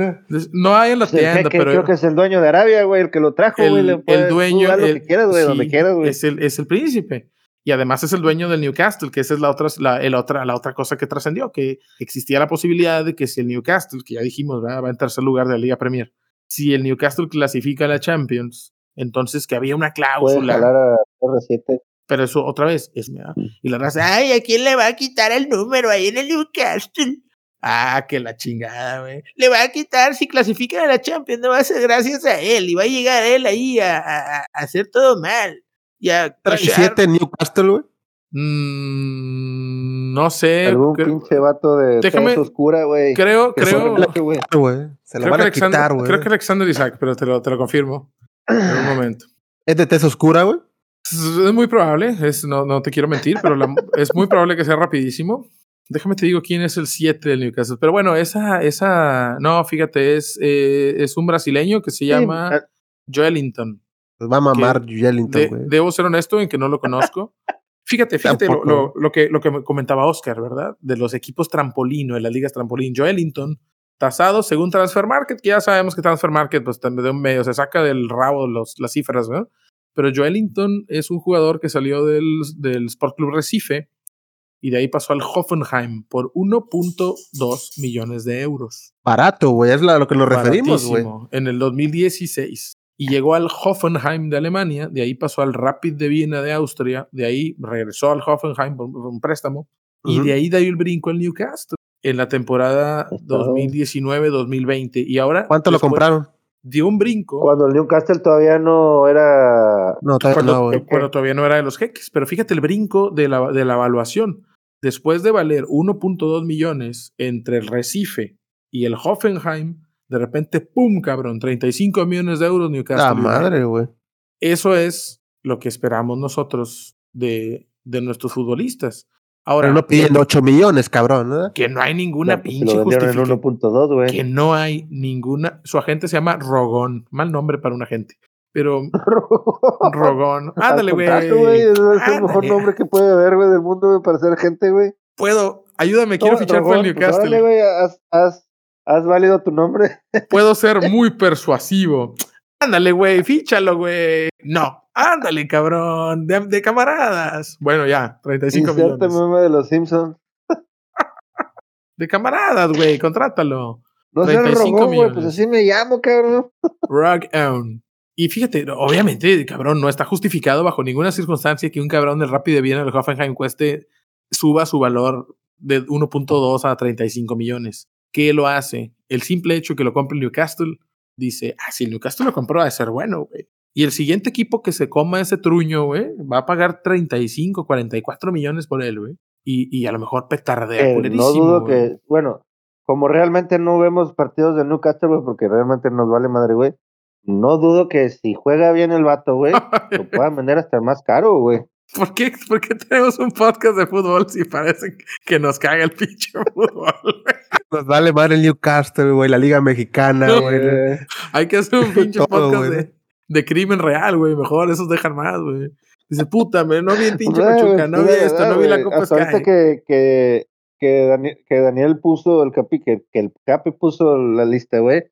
No hay en la tienda, pero. Creo que es el dueño de Arabia, güey, el que lo trajo, güey. El, el, dueño. Lo que quieras, güey, donde quieras, güey. Es el, es el príncipe y además es el dueño del Newcastle, que esa es la otra, la, el otra, la otra cosa que trascendió, que existía la posibilidad de que si el Newcastle, que ya dijimos, va en tercer lugar de la Liga Premier, si el Newcastle clasifica a la Champions, entonces que había una cláusula. A R7. Pero eso otra vez es mm. y la raza, ay, ¿a quién le va a quitar el número ahí en el Newcastle? Ah, que la chingada, güey. Le va a quitar si clasifica a la Champions, no va a ser gracias a él, y va a llegar él ahí a, a hacer todo mal ya ¿7 Newcastle, güey? Mm, no sé. Algún pinche vato de Déjame, oscura, güey. Creo, creo. Se lo van a quitar, güey. Creo que Alexander Isaac, pero te lo, te lo confirmo. en un momento. ¿Es de tez oscura, güey? Es muy probable, es, no, no te quiero mentir, pero *laughs* es muy probable que sea rapidísimo. Déjame te digo quién es el 7 del Newcastle. Pero bueno, esa, esa, no, fíjate, es, eh, es un brasileño que se llama ah. Joelinton. Pues va a mamar Jellington, Debo ser honesto en que no lo conozco. *laughs* Fíjate, fíjate lo, lo, que, lo que comentaba Oscar, ¿verdad? De los equipos trampolino, de las ligas trampolín. Joelinton, tasado según Transfer Market, que ya sabemos que Transfer Market, pues de un medio se saca del rabo los, las cifras, ¿verdad? Pero Joelinton es un jugador que salió del, del Sport Club Recife y de ahí pasó al Hoffenheim por 1.2 millones de euros. Barato, güey, es a lo que nos referimos, güey. En el 2016 y llegó al Hoffenheim de Alemania, de ahí pasó al Rapid de Viena de Austria, de ahí regresó al Hoffenheim por, un préstamo, y de ahí dio el brinco al Newcastle en la temporada 2019-2020. Y ahora. ¿Cuánto lo compraron? Dio un brinco. Cuando el Newcastle todavía no era. No, cuando, cuando todavía no era de los jeques. Pero fíjate el brinco de la, de la evaluación. Después de valer 1.2 millones entre el Recife y el Hoffenheim, de repente, ¡pum! cabrón, 35 millones de euros Newcastle. La madre, güey. Eso es lo que esperamos nosotros de, de nuestros futbolistas. Ahora, Pero no piden 8 millones, cabrón, ¿no? Que no hay ninguna pinche justificación. Que no hay ninguna. Su agente se llama Rogón. Mal nombre para un agente. Pero. *laughs* Rogón. Ándale, güey. Es el mejor nombre que puede haber, güey, del mundo para ser agente, güey. Puedo, ayúdame, quiero fichar por el pues, Newcastle. güey, has, has, válido tu nombre. *laughs* Puedo ser muy persuasivo. Ándale, güey, fíchalo, güey. No, ándale, cabrón, de, camaradas. Bueno, ya, 35 Inserte millones. meme de los Simpsons. *laughs* de camaradas, güey, contrátalo. No seas rogón, güey, pues así me llamo, cabrón. *laughs* Rock on. Y fíjate, obviamente, cabrón, no está justificado bajo ninguna circunstancia que un cabrón del Rapid de Viena del Hoffenheim cueste, suba su valor de 1.2 a 35 millones. ¿Qué lo hace? El simple hecho que lo compre Newcastle dice, ah, si Newcastle lo compró, va a ser bueno, güey. Y el siguiente equipo que se coma ese truño, güey, va a pagar 35, 44 millones por él, güey. Y, y a lo mejor petardea eh, No dudo que, bueno, como realmente no vemos partidos de Newcastle, güey, porque realmente nos vale madre, güey. No dudo que si juega bien el vato, güey, lo *laughs* puedan vender hasta más caro, güey. ¿Por qué, ¿Por qué tenemos un podcast de fútbol si parece que nos caga el pinche fútbol? *laughs* Nos vale madre el Newcastle, güey, la Liga Mexicana, güey. Hay que hacer un *laughs* pinche podcast de, de, crimen real, güey. Mejor esos dejan más, güey. Dice, puta, no vi el pinche Pachuca, no vi esto, no vi la Copa Sky. que, que que Daniel, que Daniel puso el capi, que, que el capi puso la lista, güey,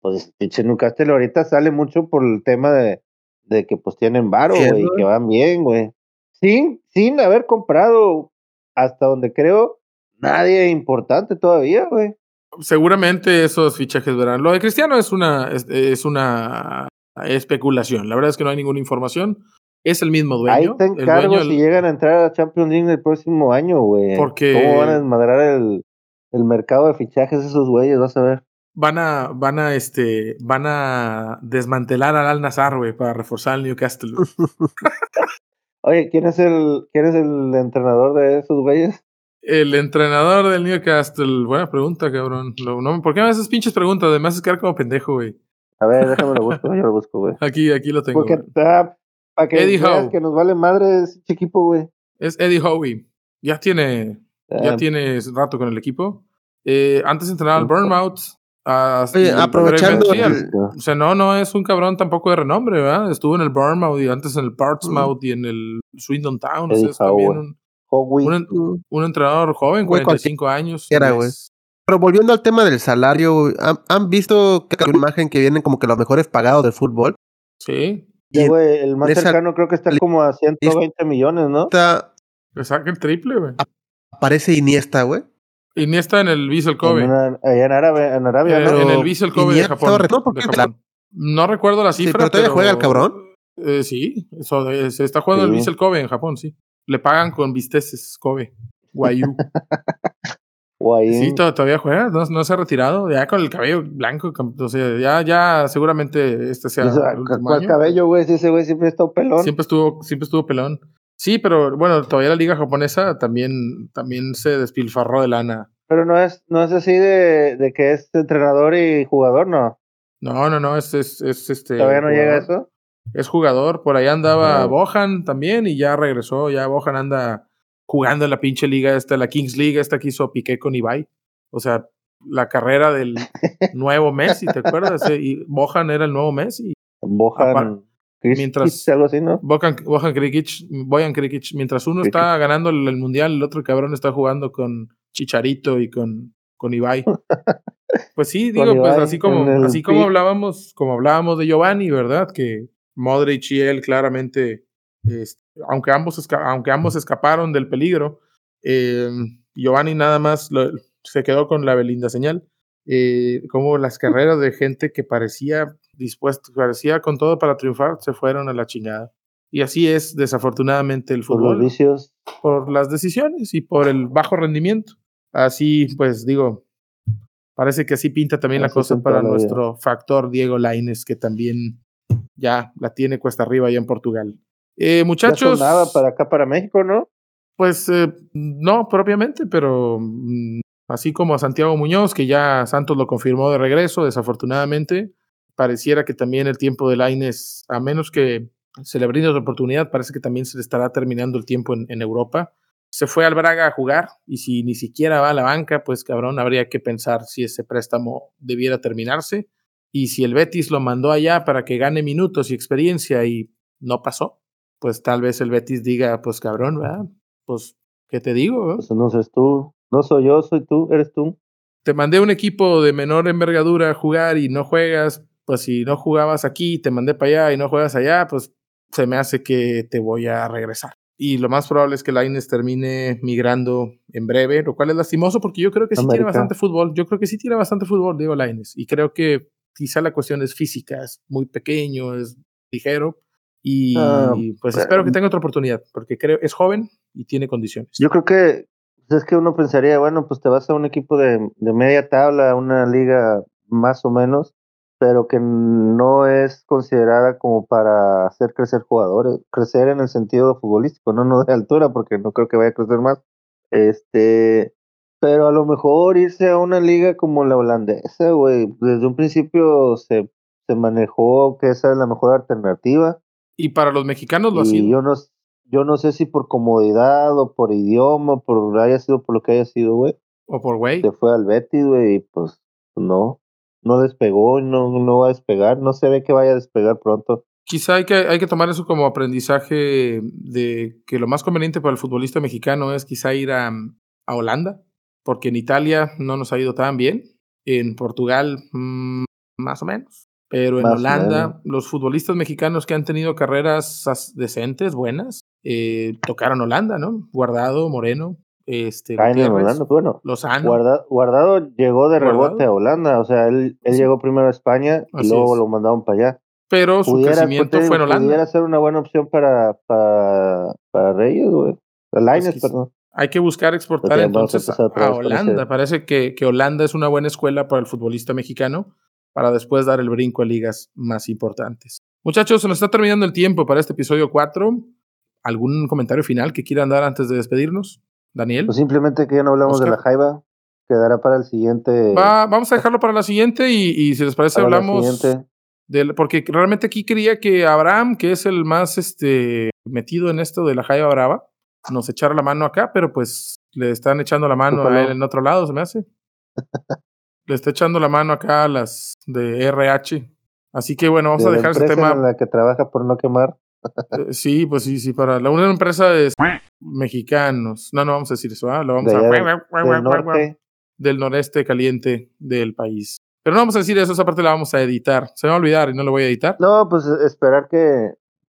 pues pinche Newcastle ahorita sale mucho por el tema de, de que pues tienen varo, güey, y que van bien, güey. Sin, sin haber comprado hasta donde creo nadie importante todavía, güey. Seguramente esos fichajes verán. Lo de Cristiano es una, es, es una especulación. La verdad es que no hay ninguna información es el mismo dueño. Ahí te encargo si llegan a entrar a Champions League el próximo año, güey. Porque... ¿Cómo van a desmadrar el, el mercado de fichajes esos güeyes? Vas a ver. Van a, van a, este, van a desmantelar al Al Nazar, güey, para reforzar el Newcastle. *laughs* *laughs* Oye, ¿quién es el, quién es el entrenador de esos güeyes? El entrenador del Newcastle. Buena pregunta, cabrón. no, ¿Por qué me haces pinches preguntas? Además es quedar como pendejo, güey. A ver, *laughs* déjame lo busco, yo lo busco, güey. Aquí, aquí lo tengo. Porque está, que Eddie Howe. que nos vale madre ese equipo, güey. Es Eddie Howe. Ya tiene, ya tiene rato con el equipo. Eh, antes entrenaba al Oye, aprovechando. o sea, no, no es un cabrón tampoco de renombre, ¿verdad? Estuvo en el Bournemouth y antes en el Portsmouth y en el Swindon Town. es también un, un, un, entrenador joven, 45 años. Era, güey. Pero volviendo al tema del salario, ¿han, ¿han visto que una imagen que vienen como que los mejores pagados del fútbol? Sí el más cercano creo que está como a 120 millones, ¿no? Está, Le saca el triple, güey. Aparece Iniesta, güey. Iniesta en el Vissel Kobe. En, en, Arabia, en Arabia ¿no? En el Vissel Kobe de Japón. No, recuerdo la cifra. pero todavía juega el cabrón. Eh, sí, eso, se está jugando el Vissel Kobe en Japón, sí. Le pagan con visteces Kobe. Guayú. *laughs* Sí, todavía juega, no, se ha retirado, ya con el cabello blanco, o sea, ya, ya seguramente este sea. ¿Cuál cabello, güey? ese güey siempre estuvo pelón. Siempre estuvo, siempre estuvo pelón. Sí, pero bueno, todavía la liga japonesa también, también se despilfarró de lana. Pero no es, no es así de, de que es entrenador y jugador, ¿no? No, no, no, es, es, este. ¿Todavía no llega eso? Es jugador, por ahí andaba Bohan también y ya regresó, ya Bohan anda jugando en la pinche liga esta, la Kings League, esta que hizo Piqué con Ibai. O sea, la carrera del *laughs* nuevo Messi, ¿te acuerdas? Y Bohan era el nuevo Messi. Bohan. Mientras algo así, ¿no? Bohan, Bohan Krikic, Boyan Krikic, mientras uno está ganando el, mundial, el otro cabrón está jugando con Chicharito y con, con Ibai. *laughs* Pues sí, digo, pues así como, así como hablábamos, como hablábamos de Giovanni, ¿verdad? Que Modric y él claramente este, aunque, ambos aunque ambos escaparon del peligro, eh, Giovanni nada más se quedó con la Belinda señal. Eh, como las *laughs* carreras de gente que parecía dispuesto, parecía con todo para triunfar, se fueron a la chingada. Y así es, desafortunadamente, el fútbol. Por los vicios. Por las decisiones y por el bajo rendimiento. Así, pues digo, parece que así pinta también la cosa para nuestro factor Diego Laines, que también ya la tiene cuesta arriba allá en Portugal. Eh, muchachos. nada para acá, para México, ¿no? Pues eh, no propiamente, pero mm, así como a Santiago Muñoz, que ya Santos lo confirmó de regreso, desafortunadamente, pareciera que también el tiempo de Laines, a menos que se le brinde otra oportunidad, parece que también se le estará terminando el tiempo en, en Europa. Se fue al Braga a jugar y si ni siquiera va a la banca, pues cabrón, habría que pensar si ese préstamo debiera terminarse. Y si el Betis lo mandó allá para que gane minutos y experiencia y no pasó, pues tal vez el Betis diga, pues cabrón, ¿verdad? Pues, ¿qué te digo? Pues no sé tú. No soy yo, soy tú, eres tú. Te mandé un equipo de menor envergadura a jugar y no juegas, pues si no jugabas aquí, te mandé para allá y no juegas allá, pues se me hace que te voy a regresar. Y lo más probable es que Laines termine migrando en breve, lo cual es lastimoso porque yo creo que sí tiene bastante fútbol. Yo creo que sí tiene bastante fútbol, digo Laines. Y creo que quizá la cuestión es física, es muy pequeño, es ligero. Y ah, pues espero que tenga otra oportunidad, porque creo es joven y tiene condiciones. Yo creo que pues, es que uno pensaría, bueno, pues te vas a un equipo de, de media tabla, una liga más o menos, pero que no es considerada como para hacer crecer jugadores, crecer en el sentido futbolístico, no, no de altura, porque no creo que vaya a crecer más. Este, pero a lo mejor irse a una liga como la holandesa, güey, desde un principio se, se manejó que esa es la mejor alternativa. Y para los mexicanos lo ha sido. Yo no, yo no sé si por comodidad o por idioma, por haya sido por lo que haya sido, güey. O por güey. Se fue al Betis, güey, y pues no no despegó, no, no va a despegar, no se ve que vaya a despegar pronto. Quizá hay que, hay que tomar eso como aprendizaje de que lo más conveniente para el futbolista mexicano es quizá ir a, a Holanda, porque en Italia no nos ha ido tan bien, en Portugal mm, más o menos, pero en Holanda los futbolistas mexicanos que han tenido carreras decentes, buenas, eh, tocaron Holanda, ¿no? Guardado, Moreno, este, bueno. Guardado, llegó de rebote a Holanda, o sea, él, él llegó primero a España y luego lo mandaron para allá. Pero su crecimiento fue en Holanda. Pudiera ser una buena opción para, para, para Reyes, güey. Pues perdón. Hay que buscar exportar entonces a, Holanda. Parece que, que Holanda es una buena escuela para el futbolista mexicano para después dar el brinco a ligas más importantes. Muchachos, se nos está terminando el tiempo para este episodio 4. ¿Algún comentario final que quieran dar antes de despedirnos? Daniel. Pues simplemente que ya no hablamos de la Jaiba, quedará para el siguiente. vamos a dejarlo para la siguiente y, si les parece hablamos del, porque realmente aquí quería que Abraham, que es el más este metido en esto de la Jaiba Brava, nos echara la mano acá, pero pues le están echando la mano a él en otro lado, se me hace. *laughs* le está echando la mano acá a las de RH. Así que bueno, vamos a dejar ese tema. En la que trabaja por no quemar. Eh, sí, pues sí, sí, para la una empresa de mexicanos. No, no vamos a decir eso, ¿ah? Lo vamos a del, norte. del noreste caliente del país. Pero no vamos a decir eso, esa parte la vamos a editar. Se me va a olvidar y no lo voy a editar. No, pues esperar que,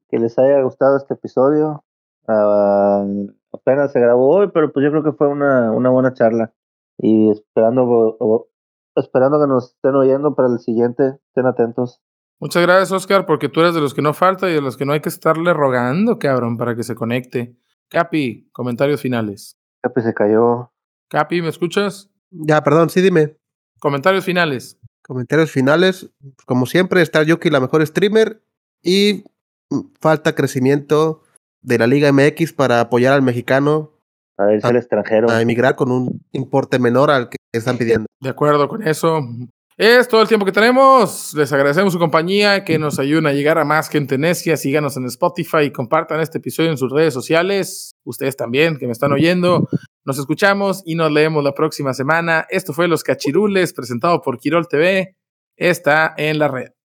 que les haya gustado este episodio. Ah, apenas se grabó hoy, pero pues yo creo que fue una, una buena charla. Y esperando, esperando que nos estén oyendo para el siguiente, estén atentos. Muchas gracias, Oscar, porque tú eres de los que no falta y de los que no hay que estarle rogando, cabrón, para que se conecte. Capi, comentarios finales. Capi se cayó. Capi, ¿me escuchas? Ya, perdón, sí, dime. Comentarios finales. Comentarios finales. Como siempre, Star Yuki la mejor streamer y falta crecimiento de la Liga MX para apoyar al mexicano. A irse al extranjero. A emigrar con un importe menor al que están pidiendo. De acuerdo con eso. Es todo el tiempo que tenemos. Les agradecemos su compañía, que nos ayuden a llegar a más gente en Necia. Síganos en Spotify y compartan este episodio en sus redes sociales. Ustedes también, que me están oyendo. Nos escuchamos y nos leemos la próxima semana. Esto fue Los Cachirules, presentado por Quirol TV. Está en la red.